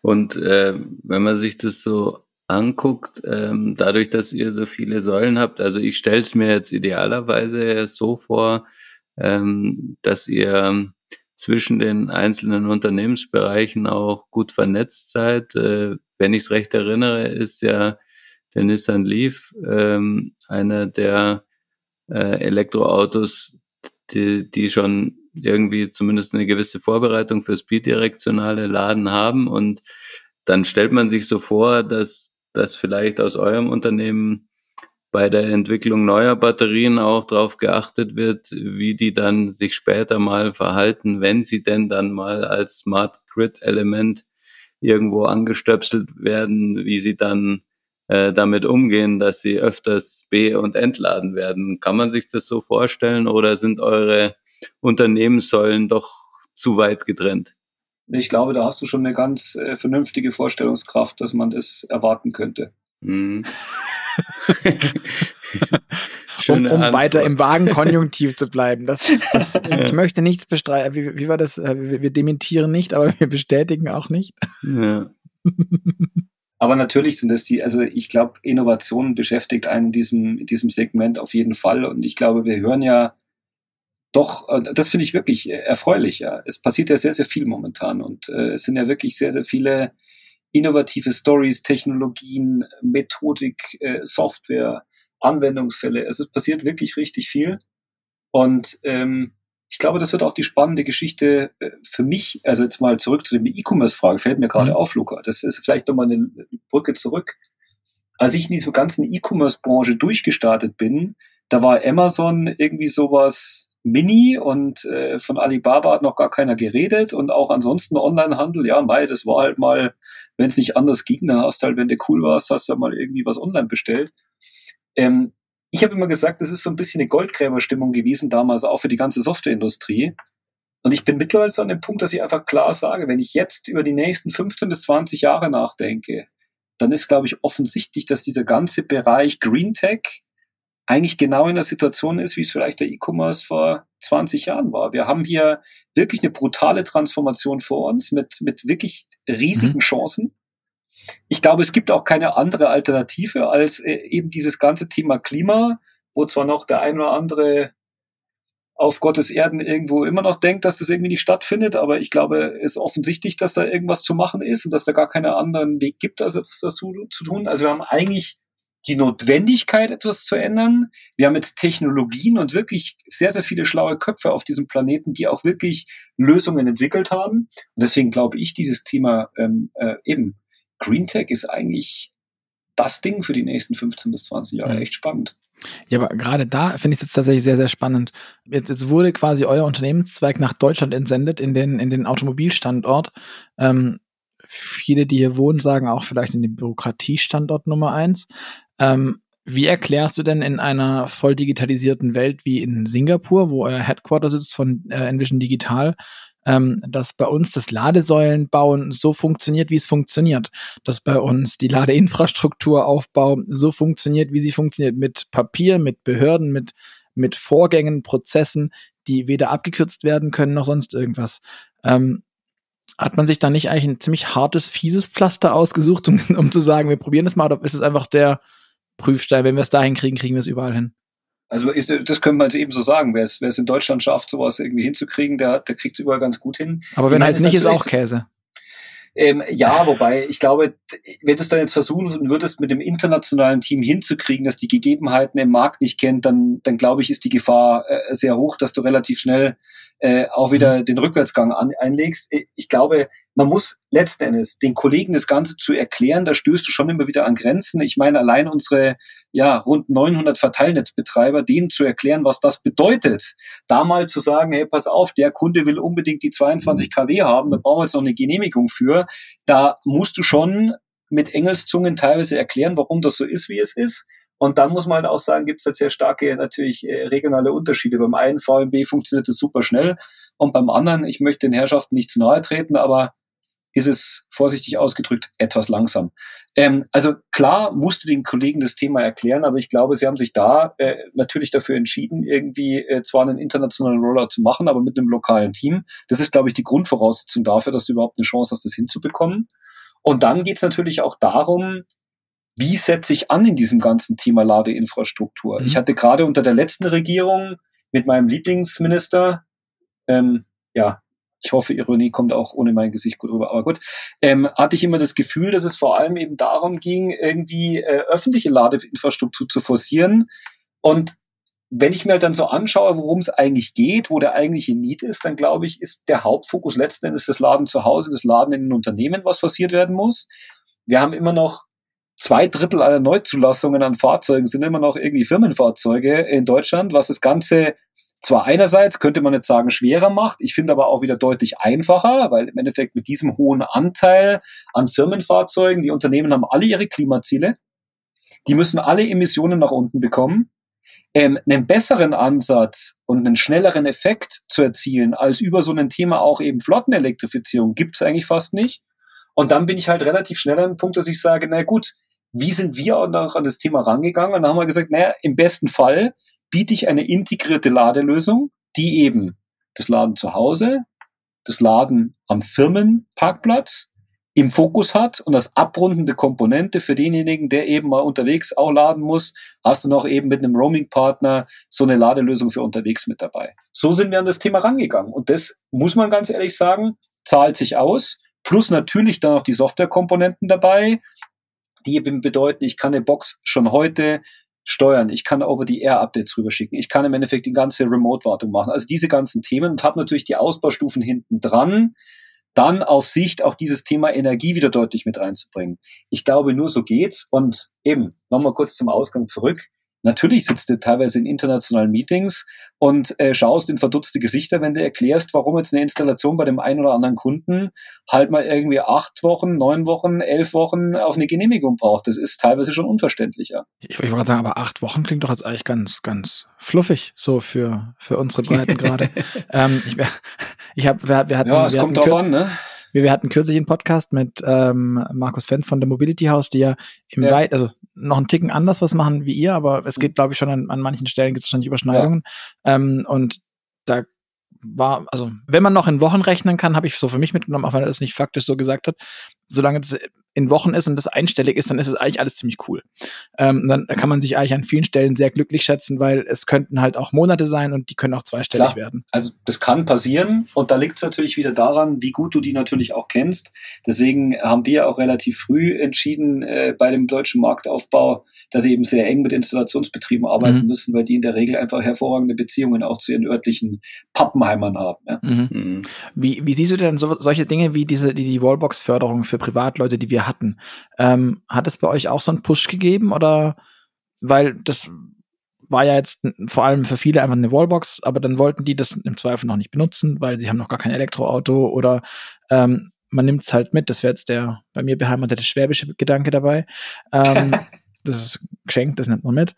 Und äh, wenn man sich das so anguckt, ähm, dadurch, dass ihr so viele Säulen habt, also ich stelle es mir jetzt idealerweise so vor, ähm, dass ihr zwischen den einzelnen Unternehmensbereichen auch gut vernetzt seid. Äh, wenn ich es recht erinnere, ist ja der Nissan Leaf ähm, einer der äh, Elektroautos, die, die schon irgendwie zumindest eine gewisse Vorbereitung fürs bidirektionale Laden haben und dann stellt man sich so vor, dass das vielleicht aus eurem Unternehmen bei der Entwicklung neuer Batterien auch darauf geachtet wird, wie die dann sich später mal verhalten, wenn sie denn dann mal als Smart Grid Element irgendwo angestöpselt werden, wie sie dann äh, damit umgehen, dass sie öfters be- und entladen werden. Kann man sich das so vorstellen oder sind eure Unternehmenssäulen doch zu weit getrennt? Ich glaube, da hast du schon eine ganz äh, vernünftige Vorstellungskraft, dass man das erwarten könnte. Mhm. um, um weiter im Wagenkonjunktiv zu bleiben. Das, das, ja. Ich möchte nichts bestreiten. Wie, wie war das? Äh, wir, wir dementieren nicht, aber wir bestätigen auch nicht. Ja. Aber natürlich sind das die, also ich glaube, Innovation beschäftigt einen in diesem, in diesem Segment auf jeden Fall. Und ich glaube, wir hören ja doch, äh, das finde ich wirklich erfreulich. Ja. Es passiert ja sehr, sehr viel momentan und äh, es sind ja wirklich sehr, sehr viele innovative Stories, Technologien, Methodik, äh, Software, Anwendungsfälle. Also es passiert wirklich richtig viel. Und ähm, ich glaube, das wird auch die spannende Geschichte äh, für mich, also jetzt mal zurück zu der E-Commerce-Frage, fällt mir gerade mhm. auf, Luca. Das ist vielleicht nochmal eine Brücke zurück. Als ich in dieser ganzen E-Commerce-Branche durchgestartet bin, da war Amazon irgendwie sowas Mini und äh, von Alibaba hat noch gar keiner geredet und auch ansonsten Onlinehandel, ja, mei, das war halt mal, wenn es nicht anders ging, dann hast du halt, wenn du cool warst, hast du halt mal irgendwie was online bestellt. Ähm, ich habe immer gesagt, das ist so ein bisschen eine Goldgräberstimmung gewesen damals, auch für die ganze Softwareindustrie. Und ich bin mittlerweile so an dem Punkt, dass ich einfach klar sage, wenn ich jetzt über die nächsten 15 bis 20 Jahre nachdenke, dann ist, glaube ich, offensichtlich, dass dieser ganze Bereich Green Tech eigentlich genau in der Situation ist, wie es vielleicht der E-Commerce vor 20 Jahren war. Wir haben hier wirklich eine brutale Transformation vor uns mit, mit wirklich riesigen mhm. Chancen. Ich glaube, es gibt auch keine andere Alternative als äh, eben dieses ganze Thema Klima, wo zwar noch der ein oder andere auf Gottes Erden irgendwo immer noch denkt, dass das irgendwie nicht stattfindet, aber ich glaube, es ist offensichtlich, dass da irgendwas zu machen ist und dass da gar keinen anderen Weg gibt, als das dazu zu tun. Also wir haben eigentlich die Notwendigkeit, etwas zu ändern. Wir haben jetzt Technologien und wirklich sehr, sehr viele schlaue Köpfe auf diesem Planeten, die auch wirklich Lösungen entwickelt haben. Und deswegen glaube ich, dieses Thema ähm, äh, eben Green Tech ist eigentlich das Ding für die nächsten 15 bis 20 Jahre. Echt spannend. Ja, aber gerade da finde ich es jetzt tatsächlich sehr, sehr spannend. Jetzt, jetzt wurde quasi euer Unternehmenszweig nach Deutschland entsendet, in den, in den Automobilstandort. Ähm, viele, die hier wohnen, sagen auch vielleicht in den Bürokratiestandort Nummer eins. Ähm, wie erklärst du denn in einer voll digitalisierten Welt wie in Singapur, wo euer Headquarter sitzt von äh, Envision Digital, ähm, dass bei uns das Ladesäulenbauen so funktioniert, wie es funktioniert, dass bei uns die Ladeinfrastrukturaufbau so funktioniert, wie sie funktioniert, mit Papier, mit Behörden, mit mit Vorgängen, Prozessen, die weder abgekürzt werden können noch sonst irgendwas. Ähm, hat man sich da nicht eigentlich ein ziemlich hartes, fieses Pflaster ausgesucht, um, um zu sagen, wir probieren das mal, oder ist es einfach der Prüfstein, wenn wir es dahin kriegen, kriegen wir es überall hin? Also ist, das können wir jetzt eben so sagen. Wer es, wer es in Deutschland schafft, sowas irgendwie hinzukriegen, der, der kriegt es überall ganz gut hin. Aber wenn halt nicht, ist auch Käse. Ähm, ja, wobei ich glaube, wenn du es dann jetzt versuchen würdest, mit dem internationalen Team hinzukriegen, dass die Gegebenheiten im Markt nicht kennt, dann, dann glaube ich, ist die Gefahr äh, sehr hoch, dass du relativ schnell äh, auch wieder mhm. den Rückwärtsgang an, einlegst. Äh, ich glaube, man muss letzten Endes den Kollegen das Ganze zu erklären, da stößt du schon immer wieder an Grenzen. Ich meine, allein unsere ja, rund 900 Verteilnetzbetreiber, denen zu erklären, was das bedeutet. Da mal zu sagen, hey, pass auf, der Kunde will unbedingt die 22 kW haben, da brauchen wir jetzt noch eine Genehmigung für. Da musst du schon mit Engelszungen teilweise erklären, warum das so ist, wie es ist. Und dann muss man halt auch sagen, gibt es halt sehr starke natürlich äh, regionale Unterschiede. Beim einen VMB funktioniert das super schnell und beim anderen, ich möchte den Herrschaften nicht zu nahe treten, aber ist es vorsichtig ausgedrückt etwas langsam. Ähm, also klar musst du den Kollegen das Thema erklären, aber ich glaube, sie haben sich da äh, natürlich dafür entschieden, irgendwie äh, zwar einen internationalen Rollout zu machen, aber mit einem lokalen Team. Das ist, glaube ich, die Grundvoraussetzung dafür, dass du überhaupt eine Chance hast, das hinzubekommen. Und dann geht es natürlich auch darum, wie setze ich an in diesem ganzen Thema Ladeinfrastruktur? Mhm. Ich hatte gerade unter der letzten Regierung mit meinem Lieblingsminister, ähm, ja, ich hoffe, Ironie kommt auch ohne mein Gesicht gut rüber, aber gut, ähm, hatte ich immer das Gefühl, dass es vor allem eben darum ging, irgendwie äh, öffentliche Ladeinfrastruktur zu forcieren. Und wenn ich mir dann so anschaue, worum es eigentlich geht, wo der eigentliche Need ist, dann glaube ich, ist der Hauptfokus letzten Endes das Laden zu Hause, das Laden in den Unternehmen, was forciert werden muss. Wir haben immer noch zwei Drittel aller Neuzulassungen an Fahrzeugen sind immer noch irgendwie Firmenfahrzeuge in Deutschland, was das Ganze zwar einerseits könnte man jetzt sagen schwerer macht, ich finde aber auch wieder deutlich einfacher, weil im Endeffekt mit diesem hohen Anteil an Firmenfahrzeugen, die Unternehmen haben alle ihre Klimaziele, die müssen alle Emissionen nach unten bekommen. Ähm, einen besseren Ansatz und einen schnelleren Effekt zu erzielen als über so ein Thema auch eben Flottenelektrifizierung gibt es eigentlich fast nicht. Und dann bin ich halt relativ schnell an dem Punkt, dass ich sage, na gut, wie sind wir auch an das Thema rangegangen? Und dann haben wir gesagt, naja, im besten Fall biete ich eine integrierte Ladelösung, die eben das Laden zu Hause, das Laden am Firmenparkplatz im Fokus hat und das abrundende Komponente für denjenigen, der eben mal unterwegs auch laden muss, hast du noch eben mit einem Roaming-Partner so eine Ladelösung für unterwegs mit dabei. So sind wir an das Thema rangegangen. Und das muss man ganz ehrlich sagen, zahlt sich aus. Plus natürlich dann auch die Softwarekomponenten dabei, die eben bedeuten, ich kann eine Box schon heute steuern, ich kann Over-the-Air-Updates rüberschicken, ich kann im Endeffekt die ganze Remote-Wartung machen. Also diese ganzen Themen und habe natürlich die Ausbaustufen hinten dran, dann auf Sicht auch dieses Thema Energie wieder deutlich mit reinzubringen. Ich glaube, nur so geht's. Und eben, nochmal kurz zum Ausgang zurück. Natürlich sitzt du teilweise in internationalen Meetings und äh, schaust in verdutzte Gesichter, wenn du erklärst, warum jetzt eine Installation bei dem einen oder anderen Kunden halt mal irgendwie acht Wochen, neun Wochen, elf Wochen auf eine Genehmigung braucht. Das ist teilweise schon unverständlicher. Ich, ich wollte sagen, aber acht Wochen klingt doch jetzt eigentlich ganz, ganz fluffig so für, für unsere Breiten gerade. ähm, ich ich habe, wir, wir hatten, ja, es kommt drauf an, ne? Wir, hatten kürzlich einen Podcast mit ähm, Markus Fendt von der Mobility House, die ja im ja. Weit, also noch einen Ticken anders was machen wie ihr, aber es geht, glaube ich, schon an, an manchen Stellen gibt es schon Überschneidungen. Ja. Ähm, und da war, also wenn man noch in Wochen rechnen kann, habe ich so für mich mitgenommen, auch wenn er das nicht faktisch so gesagt hat, solange das in Wochen ist und das einstellig ist, dann ist es eigentlich alles ziemlich cool. Ähm, dann kann man sich eigentlich an vielen Stellen sehr glücklich schätzen, weil es könnten halt auch Monate sein und die können auch zweistellig Klar. werden. Also das kann passieren und da liegt es natürlich wieder daran, wie gut du die natürlich auch kennst. Deswegen haben wir auch relativ früh entschieden äh, bei dem deutschen Marktaufbau, dass sie eben sehr eng mit Installationsbetrieben arbeiten mhm. müssen, weil die in der Regel einfach hervorragende Beziehungen auch zu ihren örtlichen Pappenheimern haben. Ja. Mhm. Mhm. Wie, wie siehst du denn so, solche Dinge wie diese die, die Wallbox-Förderung für Privatleute, die wir hatten? Ähm, hat es bei euch auch so einen Push gegeben oder weil das war ja jetzt vor allem für viele einfach eine Wallbox, aber dann wollten die das im Zweifel noch nicht benutzen, weil sie haben noch gar kein Elektroauto oder ähm, man nimmt es halt mit. Das wäre jetzt der bei mir beheimatete schwäbische Gedanke dabei. Ähm, das ist geschenkt, das nimmt man mit.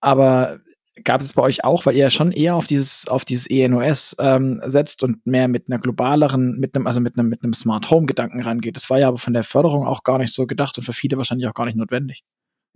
Aber gab es bei euch auch, weil ihr ja schon eher auf dieses auf dieses ENOS ähm, setzt und mehr mit einer globaleren, mit einem also mit einem mit einem Smart Home Gedanken rangeht. Das war ja aber von der Förderung auch gar nicht so gedacht und für viele wahrscheinlich auch gar nicht notwendig.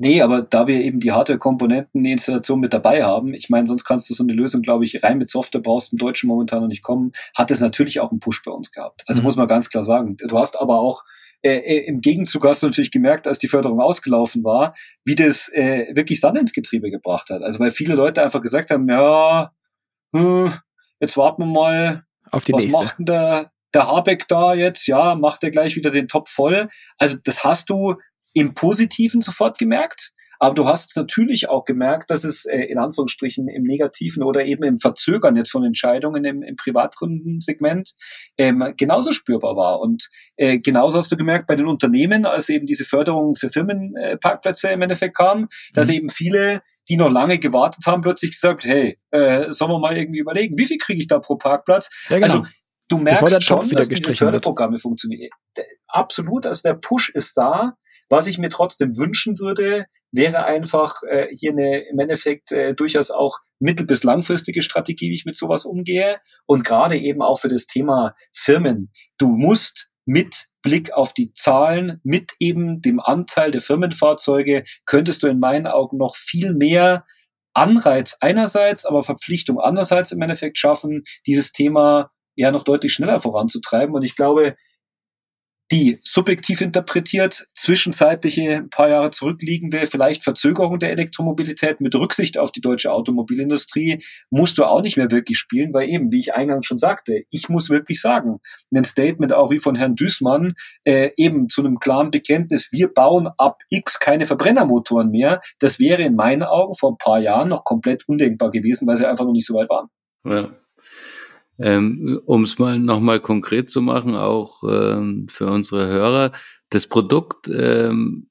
Nee, aber da wir eben die Hardware-Komponenten, die Installation mit dabei haben, ich meine, sonst kannst du so eine Lösung, glaube ich, rein mit Software brauchst im Deutschen momentan noch nicht kommen, hat es natürlich auch einen Push bei uns gehabt. Also mhm. muss man ganz klar sagen. Du hast aber auch äh, äh, im Gegenzug hast du natürlich gemerkt, als die Förderung ausgelaufen war, wie das äh, wirklich Sand ins Getriebe gebracht hat. Also weil viele Leute einfach gesagt haben, ja, hm, jetzt warten wir mal, auf die was nächste. macht denn der, der Habeck da jetzt? Ja, macht er gleich wieder den Top voll. Also das hast du im Positiven sofort gemerkt. Aber du hast natürlich auch gemerkt, dass es äh, in Anführungsstrichen im Negativen oder eben im Verzögern jetzt von Entscheidungen im, im Privatkundensegment ähm, genauso spürbar war. Und äh, genauso hast du gemerkt bei den Unternehmen, als eben diese Förderung für Firmenparkplätze im Endeffekt kam, dass mhm. eben viele die noch lange gewartet haben, plötzlich gesagt, hey, äh, sollen wir mal irgendwie überlegen, wie viel kriege ich da pro Parkplatz? Ja, genau. Also du merkst schon, dass diese Förderprogramme wird. funktionieren. Absolut, also der Push ist da. Was ich mir trotzdem wünschen würde, wäre einfach äh, hier eine im Endeffekt äh, durchaus auch mittel- bis langfristige Strategie, wie ich mit sowas umgehe. Und gerade eben auch für das Thema Firmen. Du musst mit Blick auf die Zahlen, mit eben dem Anteil der Firmenfahrzeuge, könntest du in meinen Augen noch viel mehr Anreiz einerseits, aber Verpflichtung andererseits im Endeffekt schaffen, dieses Thema ja noch deutlich schneller voranzutreiben. Und ich glaube, die subjektiv interpretiert zwischenzeitliche, ein paar Jahre zurückliegende vielleicht Verzögerung der Elektromobilität mit Rücksicht auf die deutsche Automobilindustrie musst du auch nicht mehr wirklich spielen, weil eben, wie ich eingangs schon sagte, ich muss wirklich sagen, ein Statement auch wie von Herrn Düßmann, äh, eben zu einem klaren Bekenntnis, wir bauen ab X keine Verbrennermotoren mehr, das wäre in meinen Augen vor ein paar Jahren noch komplett undenkbar gewesen, weil sie einfach noch nicht so weit waren. Ja. Ähm, um es mal nochmal konkret zu machen, auch ähm, für unsere Hörer, das Produkt, ähm,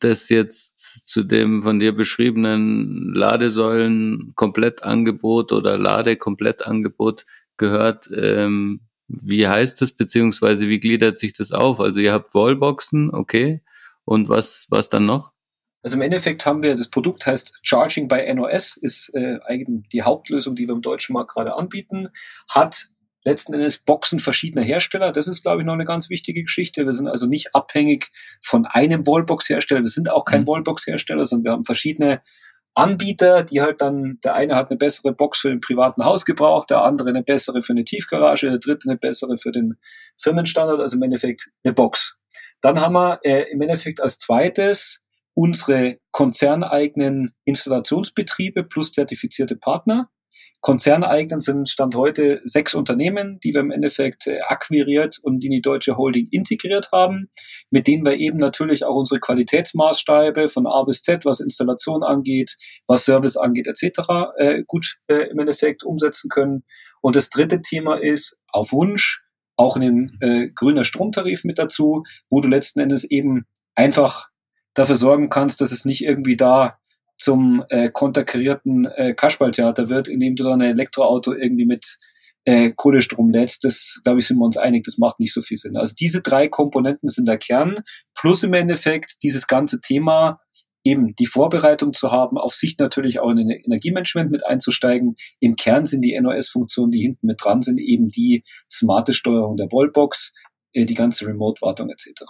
das jetzt zu dem von dir beschriebenen Ladesäulen-Komplettangebot oder Lade-Komplettangebot gehört, ähm, wie heißt das, beziehungsweise wie gliedert sich das auf? Also ihr habt Wallboxen, okay. Und was, was dann noch? Also im Endeffekt haben wir, das Produkt heißt Charging by NOS, ist äh, eigentlich die Hauptlösung, die wir im deutschen Markt gerade anbieten, hat letzten Endes Boxen verschiedener Hersteller. Das ist, glaube ich, noch eine ganz wichtige Geschichte. Wir sind also nicht abhängig von einem Wallbox-Hersteller. Wir sind auch kein mhm. Wallbox-Hersteller, sondern wir haben verschiedene Anbieter, die halt dann, der eine hat eine bessere Box für den privaten Hausgebrauch, der andere eine bessere für eine Tiefgarage, der dritte eine bessere für den Firmenstandard, also im Endeffekt eine Box. Dann haben wir äh, im Endeffekt als zweites unsere konzerneigenen Installationsbetriebe plus zertifizierte Partner. Konzerneigenen sind Stand heute sechs Unternehmen, die wir im Endeffekt äh, akquiriert und in die deutsche Holding integriert haben, mit denen wir eben natürlich auch unsere Qualitätsmaßstäbe von A bis Z, was Installation angeht, was Service angeht etc. Äh, gut äh, im Endeffekt umsetzen können. Und das dritte Thema ist auf Wunsch auch einen äh, grüner Stromtarif mit dazu, wo du letzten Endes eben einfach dafür sorgen kannst, dass es nicht irgendwie da zum äh, konterkarierten äh, Kasperltheater wird, indem du dann ein Elektroauto irgendwie mit äh, Kohlestrom lädst. Das, glaube ich, sind wir uns einig, das macht nicht so viel Sinn. Also diese drei Komponenten sind der Kern, plus im Endeffekt dieses ganze Thema, eben die Vorbereitung zu haben, auf Sicht natürlich auch in ein Energiemanagement mit einzusteigen. Im Kern sind die NOS-Funktionen, die hinten mit dran sind, eben die smarte Steuerung der Wallbox, äh, die ganze Remote-Wartung etc.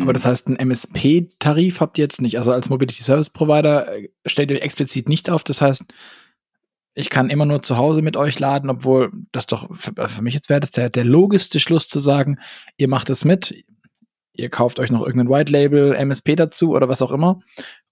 Aber das heißt, ein MSP-Tarif habt ihr jetzt nicht. Also als Mobility Service Provider äh, stellt ihr explizit nicht auf. Das heißt, ich kann immer nur zu Hause mit euch laden, obwohl das doch für, äh, für mich jetzt wäre das der, der logischste Schluss zu sagen, ihr macht es mit, ihr kauft euch noch irgendein White Label, MSP dazu oder was auch immer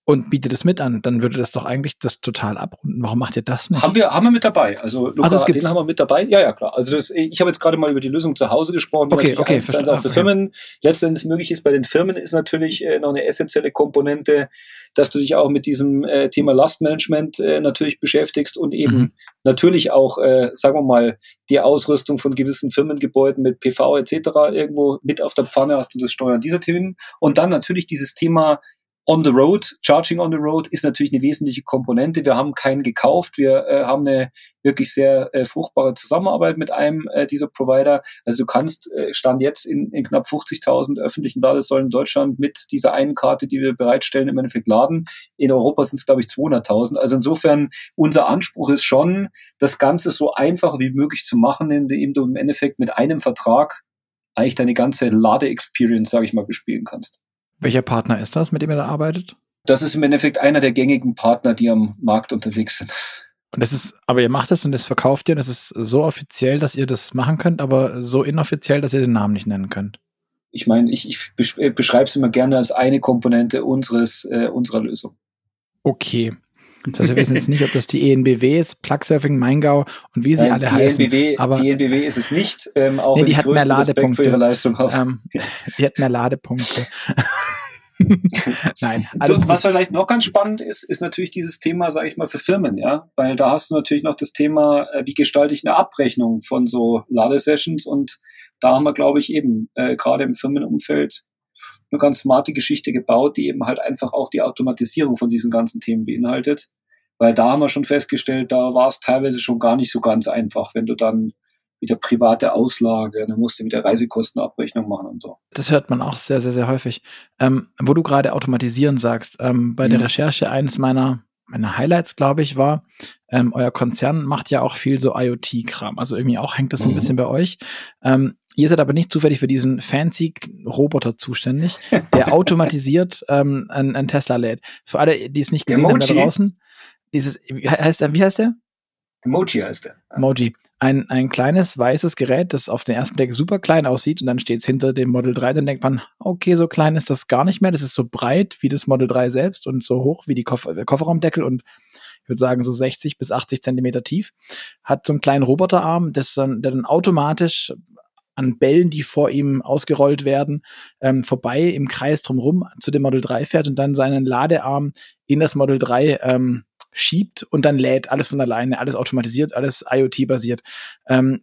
und bietet es mit an, dann würde das doch eigentlich das total abrunden. Warum macht ihr das nicht? Haben wir, haben wir mit dabei. Also Luca, also den haben wir mit dabei. Ja, ja, klar. Also das, ich habe jetzt gerade mal über die Lösung zu Hause gesprochen. Okay, okay, verstanden. Auch für okay. Firmen letztendlich möglich ist. Bei den Firmen ist natürlich äh, noch eine essentielle Komponente, dass du dich auch mit diesem äh, Thema Lastmanagement äh, natürlich beschäftigst und eben mhm. natürlich auch, äh, sagen wir mal, die Ausrüstung von gewissen Firmengebäuden mit PV etc. irgendwo mit auf der Pfanne hast du das Steuern dieser Themen. Und dann natürlich dieses Thema On the Road, Charging on the Road ist natürlich eine wesentliche Komponente. Wir haben keinen gekauft. Wir äh, haben eine wirklich sehr äh, fruchtbare Zusammenarbeit mit einem äh, dieser Provider. Also du kannst äh, Stand jetzt in, in knapp 50.000 öffentlichen Ladesäulen in Deutschland mit dieser einen Karte, die wir bereitstellen, im Endeffekt laden. In Europa sind es, glaube ich, 200.000. Also insofern, unser Anspruch ist schon, das Ganze so einfach wie möglich zu machen, indem du im Endeffekt mit einem Vertrag eigentlich deine ganze Lade-Experience, sage ich mal, bespielen kannst. Welcher Partner ist das, mit dem ihr da arbeitet? Das ist im Endeffekt einer der gängigen Partner, die am Markt unterwegs sind. Und das ist, aber ihr macht es und das verkauft ihr und es ist so offiziell, dass ihr das machen könnt, aber so inoffiziell, dass ihr den Namen nicht nennen könnt. Ich meine, ich, ich äh, beschreibe es immer gerne als eine Komponente unseres, äh, unserer Lösung. Okay. Das heißt, wir wissen jetzt nicht, ob das die ENBW ist, Plugsurfing, Maingau und wie sie Nein, alle die heißen. ENBW, aber die ENBW ist es nicht. Ähm, auch nee, die hat mehr Ladepunkte. Ähm, die hat mehr Ladepunkte. Nein. Alles was vielleicht noch ganz spannend ist, ist natürlich dieses Thema, sage ich mal, für Firmen, ja, weil da hast du natürlich noch das Thema, äh, wie gestalte ich eine Abrechnung von so Ladesessions und da haben wir, glaube ich, eben äh, gerade im Firmenumfeld eine ganz smarte Geschichte gebaut, die eben halt einfach auch die Automatisierung von diesen ganzen Themen beinhaltet. Weil da haben wir schon festgestellt, da war es teilweise schon gar nicht so ganz einfach, wenn du dann wieder private Auslage, dann musst du wieder Reisekostenabrechnung machen und so. Das hört man auch sehr, sehr, sehr häufig. Ähm, wo du gerade automatisieren sagst, ähm, bei mhm. der Recherche eines meiner meiner Highlights, glaube ich, war, ähm, euer Konzern macht ja auch viel so IoT-Kram. Also irgendwie auch hängt das so ein mhm. bisschen bei euch. Ähm, ihr seid aber nicht zufällig für diesen fancy Roboter zuständig, der automatisiert ähm, ein, ein Tesla lädt. Für alle, die es nicht gesehen haben da draußen, dieses, wie heißt der, wie heißt der? Emoji heißt der. Emoji. Ein, ein kleines weißes Gerät, das auf den ersten Blick super klein aussieht und dann steht es hinter dem Model 3, dann denkt man, okay, so klein ist das gar nicht mehr. Das ist so breit wie das Model 3 selbst und so hoch wie die Koffer der Kofferraumdeckel und ich würde sagen so 60 bis 80 Zentimeter tief. Hat so einen kleinen Roboterarm, das dann, der dann automatisch an Bällen, die vor ihm ausgerollt werden, ähm, vorbei im Kreis drumherum zu dem Model 3 fährt und dann seinen Ladearm in das Model 3 ähm, schiebt und dann lädt alles von alleine, alles automatisiert, alles IoT-basiert. Ähm,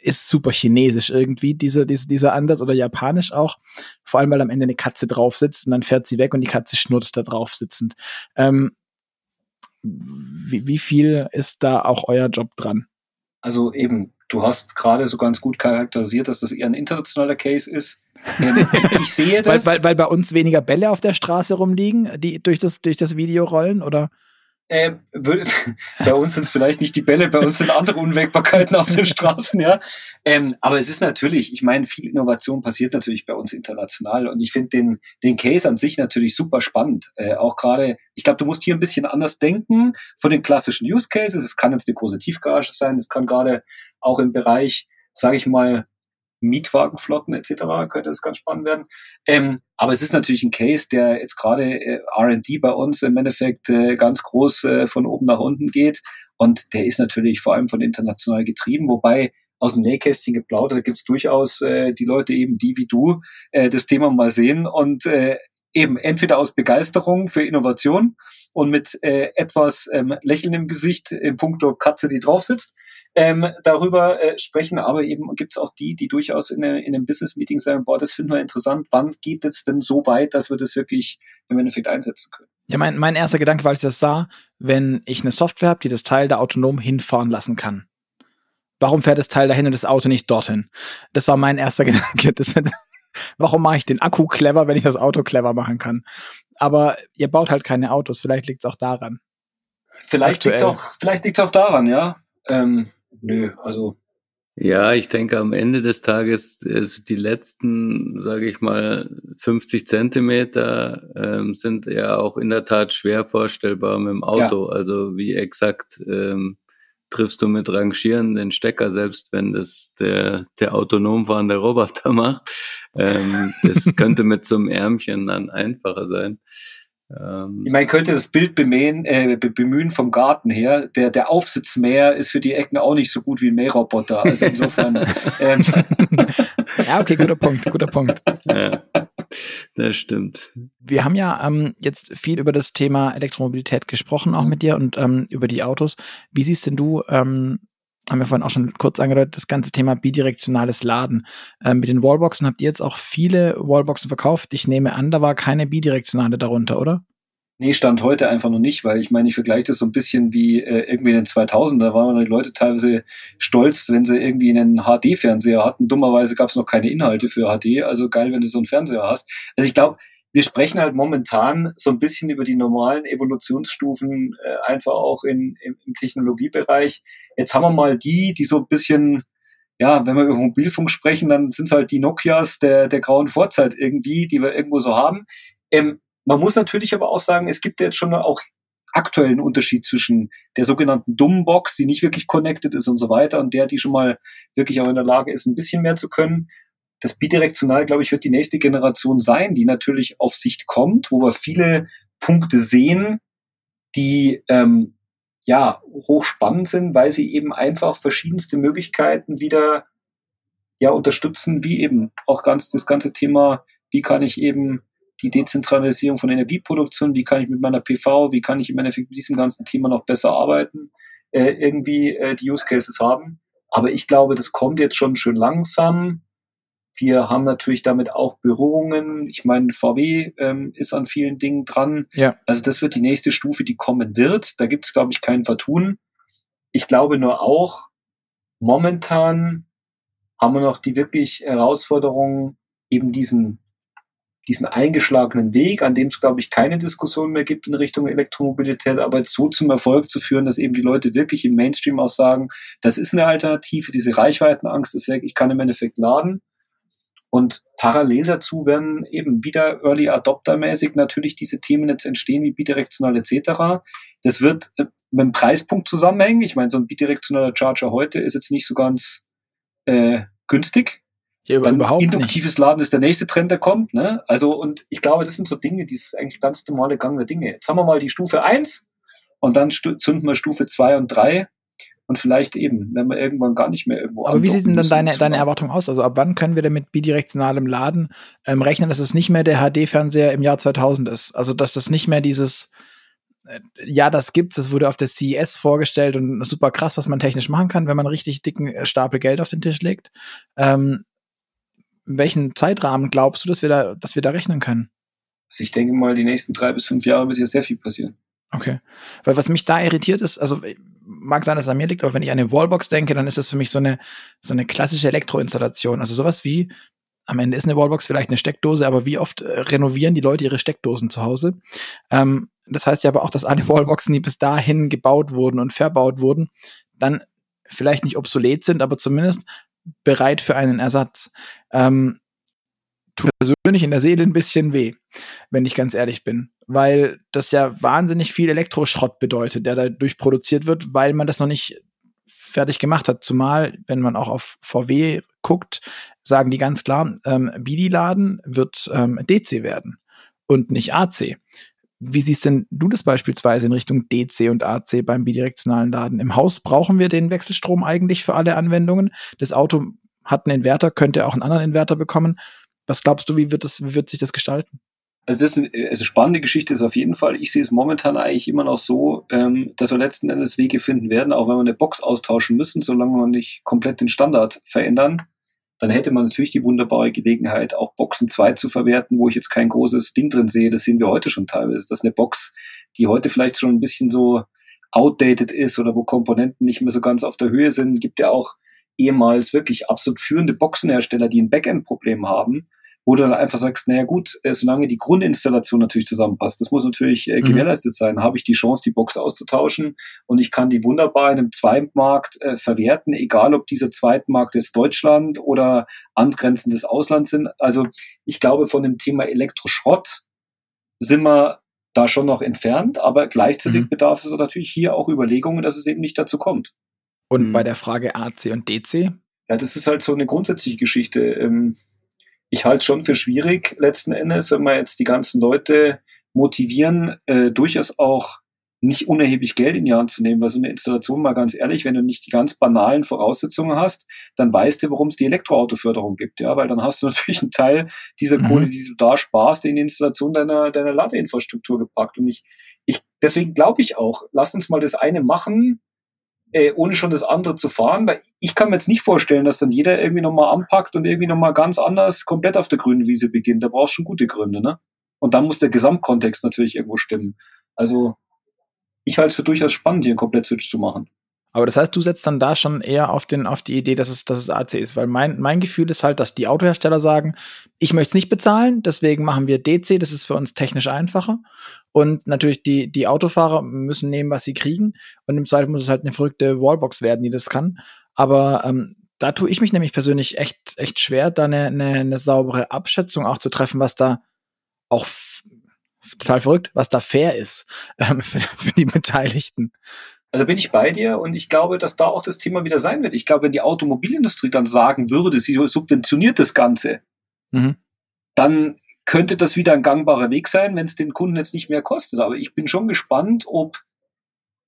ist super chinesisch irgendwie, diese, diese, dieser Ansatz oder japanisch auch. Vor allem, weil am Ende eine Katze drauf sitzt und dann fährt sie weg und die Katze schnurrt da drauf sitzend. Ähm, wie, wie viel ist da auch euer Job dran? Also eben, du hast gerade so ganz gut charakterisiert, dass das eher ein internationaler Case ist. Ich sehe das. weil, weil, weil bei uns weniger Bälle auf der Straße rumliegen, die durch das, durch das Video rollen, oder? Äh, bei uns sind es vielleicht nicht die Bälle, bei uns sind andere Unwägbarkeiten auf den Straßen, ja. Ähm, aber es ist natürlich, ich meine, viel Innovation passiert natürlich bei uns international und ich finde den, den Case an sich natürlich super spannend. Äh, auch gerade, ich glaube, du musst hier ein bisschen anders denken von den klassischen Use Cases. Es kann jetzt eine große Tiefgarage sein, es kann gerade auch im Bereich, sage ich mal, Mietwagenflotten etc. könnte das ganz spannend werden. Ähm, aber es ist natürlich ein Case, der jetzt gerade äh, R&D bei uns im Endeffekt äh, ganz groß äh, von oben nach unten geht und der ist natürlich vor allem von international getrieben, wobei aus dem Nähkästchen geplaudert, da gibt es durchaus äh, die Leute eben, die wie du äh, das Thema mal sehen und äh, eben entweder aus Begeisterung für Innovation und mit etwas ähm, Lächeln im Gesicht im Punkto Katze, die drauf sitzt, ähm, darüber äh, sprechen, aber eben gibt es auch die, die durchaus in, in einem Business-Meeting sagen, boah, das finden wir interessant, wann geht es denn so weit, dass wir das wirklich im Endeffekt einsetzen können? Ja, mein, mein erster Gedanke, weil ich das sah, wenn ich eine Software habe, die das Teil da autonom hinfahren lassen kann. Warum fährt das Teil dahin und das Auto nicht dorthin? Das war mein erster Gedanke. Das, warum mache ich den Akku clever, wenn ich das Auto clever machen kann? Aber ihr baut halt keine Autos, vielleicht liegt es auch daran. Vielleicht liegt es auch, vielleicht liegt's auch daran, ja. Ähm, nö, also. Ja, ich denke, am Ende des Tages, also die letzten, sage ich mal, 50 Zentimeter ähm, sind ja auch in der Tat schwer vorstellbar mit dem Auto. Ja. Also wie exakt ähm, triffst du mit Rangieren den Stecker, selbst wenn das der, der autonom fahrende Roboter macht. Ähm, das könnte mit so einem Ärmchen dann einfacher sein. Ähm, ich meine, könnte das Bild bemähen, äh, bemühen vom Garten her. Der, der Aufsitzmäher ist für die Ecken auch nicht so gut wie ein Mähroboter. Also insofern. ähm. Ja, okay, guter Punkt, guter Punkt. Ja, das stimmt. Wir haben ja ähm, jetzt viel über das Thema Elektromobilität gesprochen, auch mit dir und ähm, über die Autos. Wie siehst denn du ähm, haben wir vorhin auch schon kurz angedeutet, das ganze Thema bidirektionales Laden. Ähm, mit den Wallboxen habt ihr jetzt auch viele Wallboxen verkauft. Ich nehme an, da war keine bidirektionale darunter, oder? Nee, stand heute einfach noch nicht, weil ich meine, ich vergleiche das so ein bisschen wie äh, irgendwie in den 2000 Da waren die Leute teilweise stolz, wenn sie irgendwie einen HD-Fernseher hatten. Dummerweise gab es noch keine Inhalte für HD, also geil, wenn du so einen Fernseher hast. Also ich glaube, wir sprechen halt momentan so ein bisschen über die normalen Evolutionsstufen, äh, einfach auch in, im, im Technologiebereich. Jetzt haben wir mal die, die so ein bisschen, ja, wenn wir über Mobilfunk sprechen, dann sind es halt die Nokias der, der grauen Vorzeit irgendwie, die wir irgendwo so haben. Ähm, man muss natürlich aber auch sagen, es gibt jetzt schon auch aktuellen Unterschied zwischen der sogenannten dummen Box, die nicht wirklich connected ist und so weiter, und der, die schon mal wirklich auch in der Lage ist, ein bisschen mehr zu können das bidirektional, glaube ich, wird die nächste Generation sein, die natürlich auf Sicht kommt, wo wir viele Punkte sehen, die ähm, ja hochspannend sind, weil sie eben einfach verschiedenste Möglichkeiten wieder ja unterstützen, wie eben auch ganz das ganze Thema, wie kann ich eben die Dezentralisierung von Energieproduktion, wie kann ich mit meiner PV, wie kann ich im Endeffekt mit diesem ganzen Thema noch besser arbeiten, äh, irgendwie äh, die Use Cases haben. Aber ich glaube, das kommt jetzt schon schön langsam. Wir haben natürlich damit auch Berührungen. Ich meine, VW ähm, ist an vielen Dingen dran. Ja. Also das wird die nächste Stufe, die kommen wird. Da gibt es, glaube ich, kein Vertun. Ich glaube nur auch, momentan haben wir noch die wirklich Herausforderung, eben diesen, diesen eingeschlagenen Weg, an dem es, glaube ich, keine Diskussion mehr gibt in Richtung Elektromobilität, aber so zum Erfolg zu führen, dass eben die Leute wirklich im Mainstream auch sagen, das ist eine Alternative, diese Reichweitenangst ist weg, ich kann im Endeffekt laden. Und parallel dazu werden eben wieder Early Adopter mäßig natürlich diese Themen jetzt entstehen wie bidirektional etc. Das wird äh, mit dem Preispunkt zusammenhängen. Ich meine, so ein bidirektionaler Charger heute ist jetzt nicht so ganz äh, günstig. Ja, Dann überhaupt induktives nicht. Laden ist der nächste Trend, der kommt. Ne? Also, und ich glaube, das sind so Dinge, die ist eigentlich ganz normale Gang der Dinge. Jetzt haben wir mal die Stufe eins und dann zünden wir Stufe zwei und drei und vielleicht eben, wenn wir irgendwann gar nicht mehr irgendwo Aber wie sieht denn dann deine, deine Erwartung aus? Also ab wann können wir denn mit bidirektionalem Laden ähm, rechnen, dass es nicht mehr der HD-Fernseher im Jahr 2000 ist? Also dass das nicht mehr dieses, äh, ja, das gibt's, das wurde auf der CES vorgestellt und super krass, was man technisch machen kann, wenn man richtig dicken äh, Stapel Geld auf den Tisch legt. Ähm, welchen Zeitrahmen glaubst du, dass wir da, dass wir da rechnen können? Also ich denke mal, die nächsten drei bis fünf Jahre wird hier sehr viel passieren. Okay. Weil was mich da irritiert ist, also mag sein, dass es an mir liegt, aber wenn ich an eine Wallbox denke, dann ist das für mich so eine, so eine klassische Elektroinstallation. Also sowas wie, am Ende ist eine Wallbox vielleicht eine Steckdose, aber wie oft äh, renovieren die Leute ihre Steckdosen zu Hause? Ähm, das heißt ja aber auch, dass alle Wallboxen, die bis dahin gebaut wurden und verbaut wurden, dann vielleicht nicht obsolet sind, aber zumindest bereit für einen Ersatz. Ähm, tut persönlich in der Seele ein bisschen weh, wenn ich ganz ehrlich bin, weil das ja wahnsinnig viel Elektroschrott bedeutet, der dadurch produziert wird, weil man das noch nicht fertig gemacht hat. Zumal, wenn man auch auf VW guckt, sagen die ganz klar, ähm, BIDI-Laden wird ähm, DC werden und nicht AC. Wie siehst denn du das beispielsweise in Richtung DC und AC beim bidirektionalen Laden? Im Haus brauchen wir den Wechselstrom eigentlich für alle Anwendungen. Das Auto hat einen Inverter, könnte auch einen anderen Inverter bekommen. Was glaubst du, wie wird, das, wie wird sich das gestalten? Also das ist eine also spannende Geschichte ist auf jeden Fall. Ich sehe es momentan eigentlich immer noch so, ähm, dass wir letzten Endes Wege finden werden, auch wenn wir eine Box austauschen müssen, solange wir nicht komplett den Standard verändern, dann hätte man natürlich die wunderbare Gelegenheit, auch Boxen 2 zu verwerten, wo ich jetzt kein großes Ding drin sehe. Das sehen wir heute schon teilweise. Das ist eine Box, die heute vielleicht schon ein bisschen so outdated ist oder wo Komponenten nicht mehr so ganz auf der Höhe sind. Gibt ja auch ehemals wirklich absolut führende Boxenhersteller, die ein Backend-Problem haben, wo du dann einfach sagst, naja gut, äh, solange die Grundinstallation natürlich zusammenpasst, das muss natürlich äh, Mhm. gewährleistet sein, habe ich die Chance, die Box auszutauschen und ich kann die wunderbar in einem Zweitmarkt äh, verwerten, egal ob dieser Zweitmarkt jetzt Deutschland oder angrenzendes Ausland sind. Also ich glaube, von dem Thema Elektroschrott sind wir da schon noch entfernt, aber gleichzeitig Mhm. bedarf es natürlich hier auch Überlegungen, dass es eben nicht dazu kommt. Und Mhm. bei der Frage AC und DC? Ja, das ist halt so eine grundsätzliche Geschichte. Ähm, Ich halte es schon für schwierig, letzten Endes, wenn wir jetzt die ganzen Leute motivieren, äh, durchaus auch nicht unerheblich Geld in die Hand zu nehmen, weil so eine Installation, mal ganz ehrlich, wenn du nicht die ganz banalen Voraussetzungen hast, dann weißt du, warum es die Elektroautoförderung gibt, ja, weil dann hast du natürlich einen Teil dieser Mhm. Kohle, die du da sparst, in die Installation deiner, deiner Ladeinfrastruktur gepackt. Und ich, ich, deswegen glaube ich auch, lass uns mal das eine machen, äh, ohne schon das andere zu fahren, weil ich kann mir jetzt nicht vorstellen, dass dann jeder irgendwie nochmal anpackt und irgendwie nochmal ganz anders komplett auf der grünen Wiese beginnt. Da brauchst du schon gute Gründe, ne? Und dann muss der Gesamtkontext natürlich irgendwo stimmen. Also ich halte es für durchaus spannend, hier einen Komplett-Switch zu machen. Aber das heißt, du setzt dann da schon eher auf, den, auf die Idee, dass es, dass es AC ist. Weil mein, mein Gefühl ist halt, dass die Autohersteller sagen, ich möchte es nicht bezahlen, deswegen machen wir DC, das ist für uns technisch einfacher. Und natürlich die, die Autofahrer müssen nehmen, was sie kriegen. Und im Zweifel muss es halt eine verrückte Wallbox werden, die das kann. Aber ähm, da tue ich mich nämlich persönlich echt, echt schwer, da eine, eine, eine saubere Abschätzung auch zu treffen, was da auch total verrückt, was da fair ist ähm, für, für die Beteiligten. Also bin ich bei dir und ich glaube, dass da auch das Thema wieder sein wird. Ich glaube, wenn die Automobilindustrie dann sagen würde, sie subventioniert das Ganze, Mhm. dann könnte das wieder ein gangbarer Weg sein, wenn es den Kunden jetzt nicht mehr kostet. Aber ich bin schon gespannt, ob,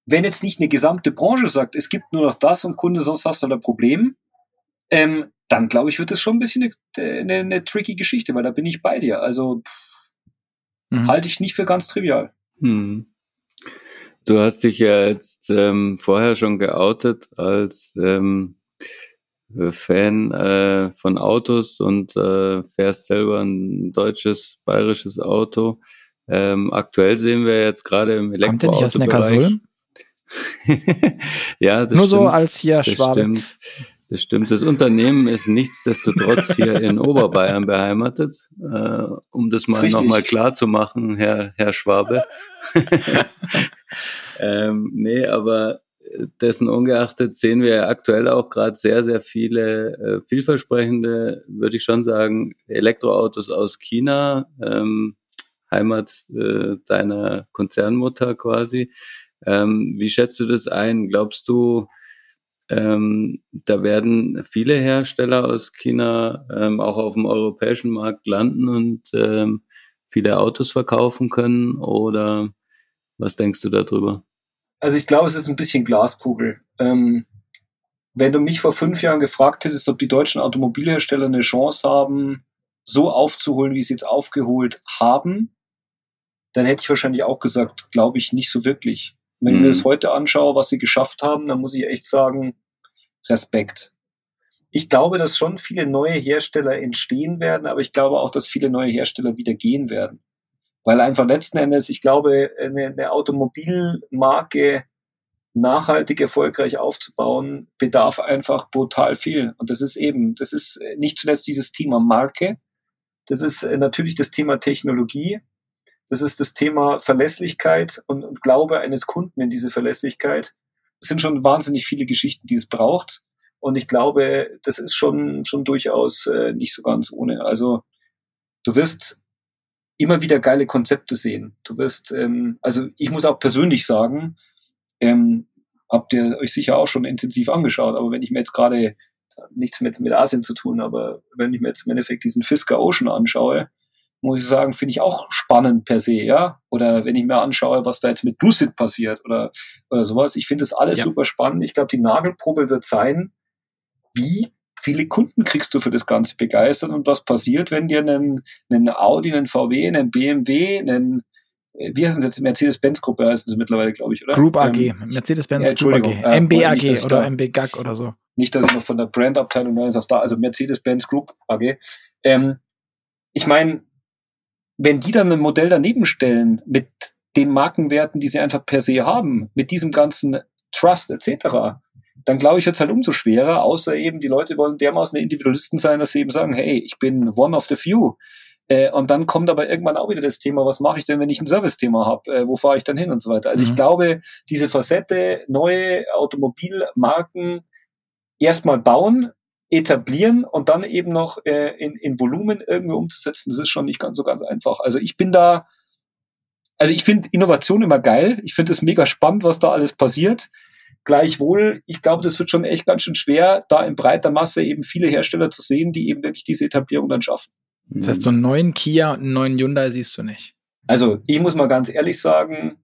wenn jetzt nicht eine gesamte Branche sagt, es gibt nur noch das und Kunde, sonst hast du ein Problem, ähm, dann glaube ich, wird das schon ein bisschen eine, eine, eine tricky Geschichte, weil da bin ich bei dir. Also mhm. halte ich nicht für ganz trivial. Mhm. Du hast dich ja jetzt ähm, vorher schon geoutet als ähm, Fan äh, von Autos und äh, fährst selber ein deutsches, bayerisches Auto. Ähm, aktuell sehen wir jetzt gerade im Elektroauto-Bereich. ja, das Nur stimmt, so als hier das Schwabe. Stimmt. Das stimmt. Das Unternehmen ist nichtsdestotrotz hier in Oberbayern beheimatet, äh, um das mal nochmal klar zu machen, Herr, Herr Schwabe. ähm, nee, aber dessen ungeachtet sehen wir aktuell auch gerade sehr, sehr viele äh, vielversprechende, würde ich schon sagen, Elektroautos aus China, ähm, Heimat äh, deiner Konzernmutter quasi. Ähm, wie schätzt du das ein? Glaubst du, ähm, da werden viele Hersteller aus China ähm, auch auf dem europäischen Markt landen und ähm, viele Autos verkaufen können? Oder was denkst du darüber? Also ich glaube, es ist ein bisschen Glaskugel. Ähm, wenn du mich vor fünf Jahren gefragt hättest, ob die deutschen Automobilhersteller eine Chance haben, so aufzuholen, wie sie jetzt aufgeholt haben, dann hätte ich wahrscheinlich auch gesagt, glaube ich nicht so wirklich. Wenn mhm. ich mir das heute anschaue, was sie geschafft haben, dann muss ich echt sagen, Respekt. Ich glaube, dass schon viele neue Hersteller entstehen werden, aber ich glaube auch, dass viele neue Hersteller wieder gehen werden. Weil einfach letzten Endes, ich glaube, eine, eine Automobilmarke nachhaltig erfolgreich aufzubauen, bedarf einfach brutal viel. Und das ist eben, das ist nicht zuletzt dieses Thema Marke. Das ist natürlich das Thema Technologie. Das ist das Thema Verlässlichkeit und, und Glaube eines Kunden in diese Verlässlichkeit. Es sind schon wahnsinnig viele Geschichten, die es braucht. Und ich glaube, das ist schon, schon durchaus äh, nicht so ganz ohne. Also du wirst immer wieder geile Konzepte sehen. Du wirst, ähm, also ich muss auch persönlich sagen, ähm, habt ihr euch sicher auch schon intensiv angeschaut, aber wenn ich mir jetzt gerade nichts mit, mit Asien zu tun, aber wenn ich mir jetzt im Endeffekt diesen Fisker Ocean anschaue, muss ich sagen, finde ich auch spannend per se, ja. Oder wenn ich mir anschaue, was da jetzt mit Lucid passiert oder, oder sowas. Ich finde das alles ja. super spannend. Ich glaube, die Nagelprobe wird sein, wie viele Kunden kriegst du für das Ganze begeistert und was passiert, wenn dir einen, einen Audi, einen VW, einen BMW, einen äh, wie heißen sie jetzt? Mercedes-Benz-Gruppe heißen sie mittlerweile, glaube ich, oder? Group AG, ähm, Mercedes-Benz ja, Group AG, äh, MBAG nicht, oder MBGAG oder so. Nicht, dass ich noch von der Brandabteilung ist auf da, also Mercedes-Benz Group AG. Ähm, ich meine, wenn die dann ein Modell daneben stellen mit den Markenwerten, die sie einfach per se haben, mit diesem ganzen Trust etc., dann glaube ich, wird es halt umso schwerer, außer eben die Leute wollen dermaßen Individualisten sein, dass sie eben sagen, hey, ich bin one of the few. Äh, und dann kommt aber irgendwann auch wieder das Thema, was mache ich denn, wenn ich ein Service-Thema habe? Äh, wo fahre ich dann hin und so weiter? Also mhm. ich glaube, diese Facette, neue Automobilmarken erstmal bauen, etablieren und dann eben noch äh, in, in Volumen irgendwie umzusetzen, das ist schon nicht ganz so ganz einfach. Also ich bin da, also ich finde Innovation immer geil. Ich finde es mega spannend, was da alles passiert. Gleichwohl, ich glaube, das wird schon echt ganz schön schwer, da in breiter Masse eben viele Hersteller zu sehen, die eben wirklich diese Etablierung dann schaffen. Das heißt, so einen neuen Kia und einen neuen Hyundai siehst du nicht. Also, ich muss mal ganz ehrlich sagen,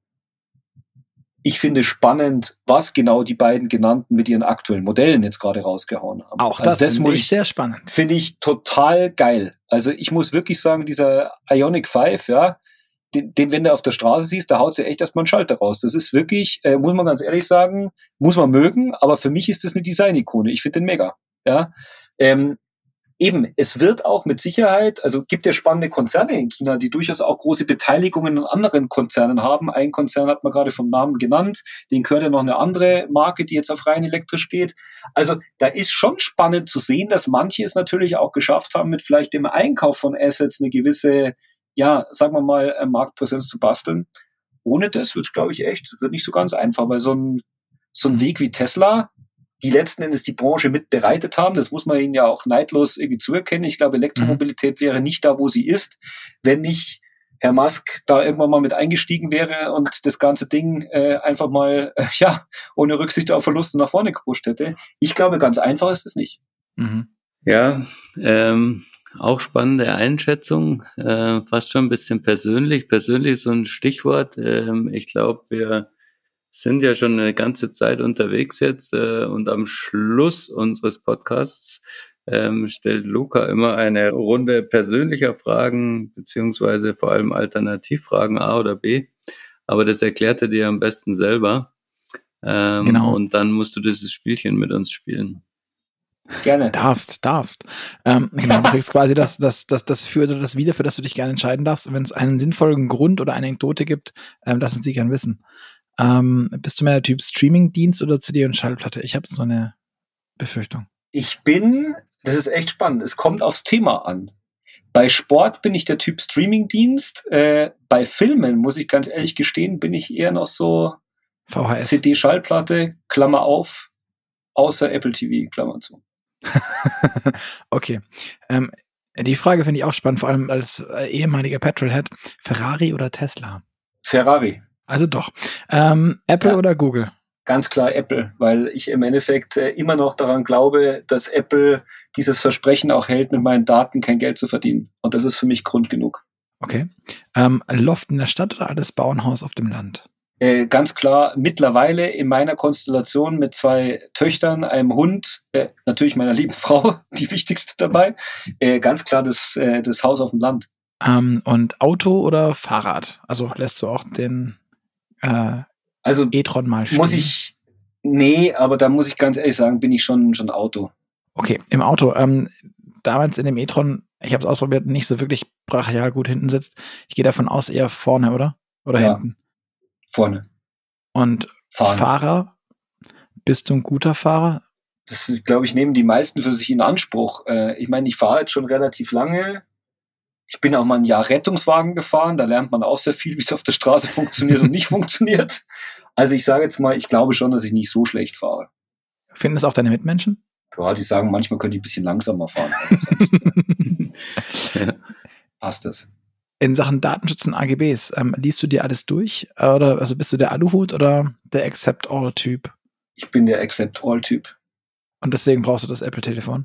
ich finde spannend, was genau die beiden genannten mit ihren aktuellen Modellen jetzt gerade rausgehauen haben. Auch das, also das finde ich sehr spannend. Finde ich total geil. Also ich muss wirklich sagen, dieser Ionic 5, ja, den, den, wenn du auf der Straße siehst, da haut sie echt erstmal einen Schalter raus. Das ist wirklich, äh, muss man ganz ehrlich sagen, muss man mögen, aber für mich ist das eine Design-Ikone. Ich finde den mega. Ja. Ähm, eben, es wird auch mit Sicherheit, also gibt ja spannende Konzerne in China, die durchaus auch große Beteiligungen an anderen Konzernen haben. Ein Konzern hat man gerade vom Namen genannt, den gehört ja noch eine andere Marke, die jetzt auf rein elektrisch geht. Also da ist schon spannend zu sehen, dass manche es natürlich auch geschafft haben, mit vielleicht dem Einkauf von Assets eine gewisse, ja, sagen wir mal, äh, Marktpräsenz zu basteln. Ohne das wird es, glaube ich, echt, wird nicht so ganz einfach, weil so ein, so ein Weg wie Tesla, die letzten Endes die Branche mit bereitet haben. Das muss man ihnen ja auch neidlos irgendwie zuerkennen. Ich glaube, Elektromobilität mhm. wäre nicht da, wo sie ist, wenn nicht Herr Musk da irgendwann mal mit eingestiegen wäre und das ganze Ding äh, einfach mal, äh, ja, ohne Rücksicht auf Verluste nach vorne gepusht hätte. Ich glaube, ganz einfach ist es nicht. Mhm. Ja, ähm, auch spannende Einschätzung, äh, fast schon ein bisschen persönlich. Persönlich so ein Stichwort. Ähm, ich glaube, wir sind ja schon eine ganze Zeit unterwegs jetzt äh, und am Schluss unseres Podcasts ähm, stellt Luca immer eine Runde persönlicher Fragen, beziehungsweise vor allem Alternativfragen A oder B. Aber das erklärt er dir am besten selber. Ähm, genau. Und dann musst du dieses Spielchen mit uns spielen. Gerne. Darfst, darfst. Ähm, genau, du kriegst quasi das, das, das, das für oder das wieder, für das du dich gerne entscheiden darfst. Und wenn es einen sinnvollen Grund oder eine Anekdote gibt, ähm, lass uns die gerne wissen. Ähm, bist du mehr der Typ Streaming-Dienst oder CD und Schallplatte? Ich habe so eine Befürchtung. Ich bin, das ist echt spannend, es kommt aufs Thema an. Bei Sport bin ich der Typ Streaming-Dienst. Äh, bei Filmen, muss ich ganz ehrlich gestehen, bin ich eher noch so VHS. CD-Schallplatte, Klammer auf, außer Apple TV, Klammer zu. okay. Ähm, die Frage finde ich auch spannend, vor allem als äh, ehemaliger Petrolhead. Ferrari oder Tesla? Ferrari. Also doch. Ähm, Apple ja. oder Google? Ganz klar Apple, weil ich im Endeffekt äh, immer noch daran glaube, dass Apple dieses Versprechen auch hält, mit meinen Daten kein Geld zu verdienen. Und das ist für mich Grund genug. Okay. Ähm, Loft in der Stadt oder alles Bauernhaus auf dem Land? Äh, ganz klar mittlerweile in meiner Konstellation mit zwei Töchtern, einem Hund, äh, natürlich meiner lieben Frau, die wichtigste dabei, äh, ganz klar das, äh, das Haus auf dem Land. Ähm, und Auto oder Fahrrad? Also lässt du auch den äh, also E-Tron mal stehen? Muss ich, nee, aber da muss ich ganz ehrlich sagen, bin ich schon, schon Auto. Okay, im Auto. Ähm, damals in dem E-Tron, ich habe es ausprobiert, nicht so wirklich brachial gut hinten sitzt. Ich gehe davon aus, eher vorne, oder? Oder ja. hinten? Vorne. Und Fahren. Fahrer? Bist du ein guter Fahrer? Das, glaube ich, nehmen die meisten für sich in Anspruch. Äh, ich meine, ich fahre jetzt schon relativ lange. Ich bin auch mal ein Jahr Rettungswagen gefahren. Da lernt man auch sehr viel, wie es auf der Straße funktioniert und nicht funktioniert. Also ich sage jetzt mal, ich glaube schon, dass ich nicht so schlecht fahre. Finden das auch deine Mitmenschen? Ja, die sagen, manchmal können die ein bisschen langsamer fahren. ja. Passt das in Sachen Datenschutz und AGBs, ähm, liest du dir alles durch? Oder also bist du der Aluhut oder der Accept All-Typ? Ich bin der Accept All-Typ. Und deswegen brauchst du das Apple-Telefon?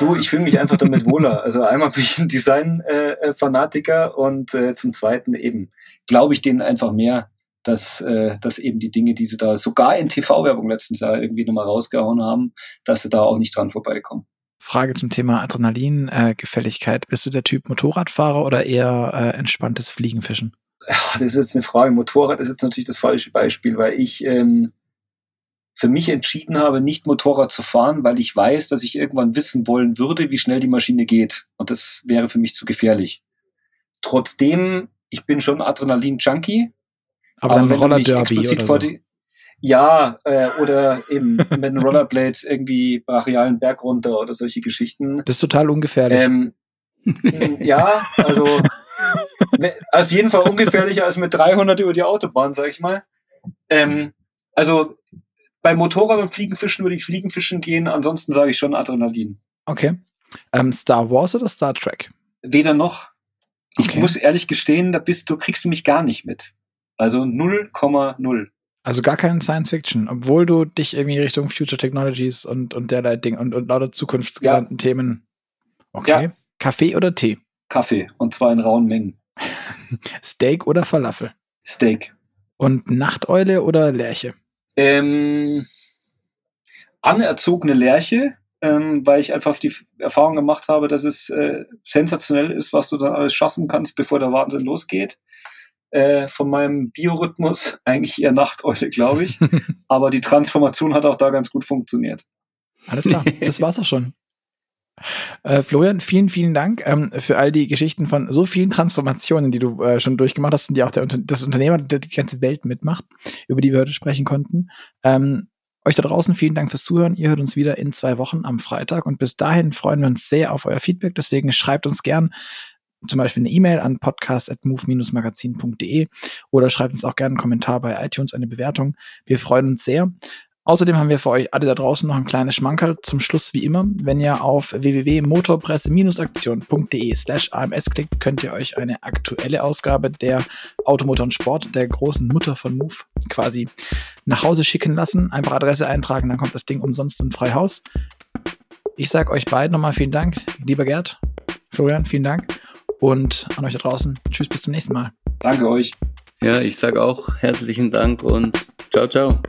Du, ich fühle mich einfach damit wohler. Also einmal bin ich ein Design-Fanatiker äh, und äh, zum Zweiten eben glaube ich denen einfach mehr, dass, äh, dass eben die Dinge, die sie da sogar in TV-Werbung letztens Jahr irgendwie nochmal rausgehauen haben, dass sie da auch nicht dran vorbeikommen. Frage zum Thema Adrenalingefälligkeit. Äh, Bist du der Typ Motorradfahrer oder eher äh, entspanntes Fliegenfischen? Ja, das ist jetzt eine Frage. Motorrad ist jetzt natürlich das falsche Beispiel, weil ich ähm, für mich entschieden habe, nicht Motorrad zu fahren, weil ich weiß, dass ich irgendwann wissen wollen würde, wie schnell die Maschine geht. Und das wäre für mich zu gefährlich. Trotzdem, ich bin schon Adrenalin-Junkie. Aber, aber dann Roller-Derby oder so. Die, ja, äh, oder eben mit den Rollerblades irgendwie brachialen Berg runter oder solche Geschichten. Das ist total ungefährlich. Ähm, ja, also auf jeden Fall ungefährlicher als mit 300 über die Autobahn, sag ich mal. Ähm, also bei Motorrad und Fliegenfischen würde ich Fliegenfischen gehen, ansonsten sage ich schon Adrenalin. Okay. Ähm, Star Wars oder Star Trek? Weder noch. Ich okay. muss ehrlich gestehen, da bist du, kriegst du mich gar nicht mit. Also 0,0. Also gar kein Science Fiction, obwohl du dich irgendwie Richtung Future Technologies und, und derlei Ding und, und lauter zukunftsgewandten ja. Themen. Okay. Ja. Kaffee oder Tee? Kaffee. Und zwar in rauen Mengen. Steak oder Falafel? Steak. Und Nachteule oder Lerche? Ähm, anerzogene Lerche, ähm, weil ich einfach die Erfahrung gemacht habe, dass es äh, sensationell ist, was du dann alles schaffen kannst, bevor der Wahnsinn losgeht äh, von meinem Biorhythmus eigentlich eher Nachteule, glaube ich. Aber die Transformation hat auch da ganz gut funktioniert. Alles klar, das war's auch schon. Äh, Florian, vielen, vielen Dank ähm, für all die Geschichten von so vielen Transformationen, die du äh, schon durchgemacht hast und die auch der, das Unternehmer, der die ganze Welt mitmacht, über die wir heute sprechen konnten. Ähm, euch da draußen vielen Dank fürs Zuhören. Ihr hört uns wieder in zwei Wochen am Freitag und bis dahin freuen wir uns sehr auf euer Feedback. Deswegen schreibt uns gern zum Beispiel eine E-Mail an podcast.move-magazin.de oder schreibt uns auch gerne einen Kommentar bei iTunes, eine Bewertung. Wir freuen uns sehr. Außerdem haben wir für euch alle da draußen noch ein kleines Schmankerl zum Schluss wie immer. Wenn ihr auf www.motorpresse-aktion.de slash AMS klickt, könnt ihr euch eine aktuelle Ausgabe der Automotor und Sport, der großen Mutter von Move, quasi nach Hause schicken lassen. Einfach Adresse eintragen, dann kommt das Ding umsonst in frei Haus. Ich sage euch beiden nochmal vielen Dank. Lieber Gerd, Florian, vielen Dank. Und an euch da draußen, tschüss, bis zum nächsten Mal. Danke euch. Ja, ich sage auch herzlichen Dank und ciao, ciao.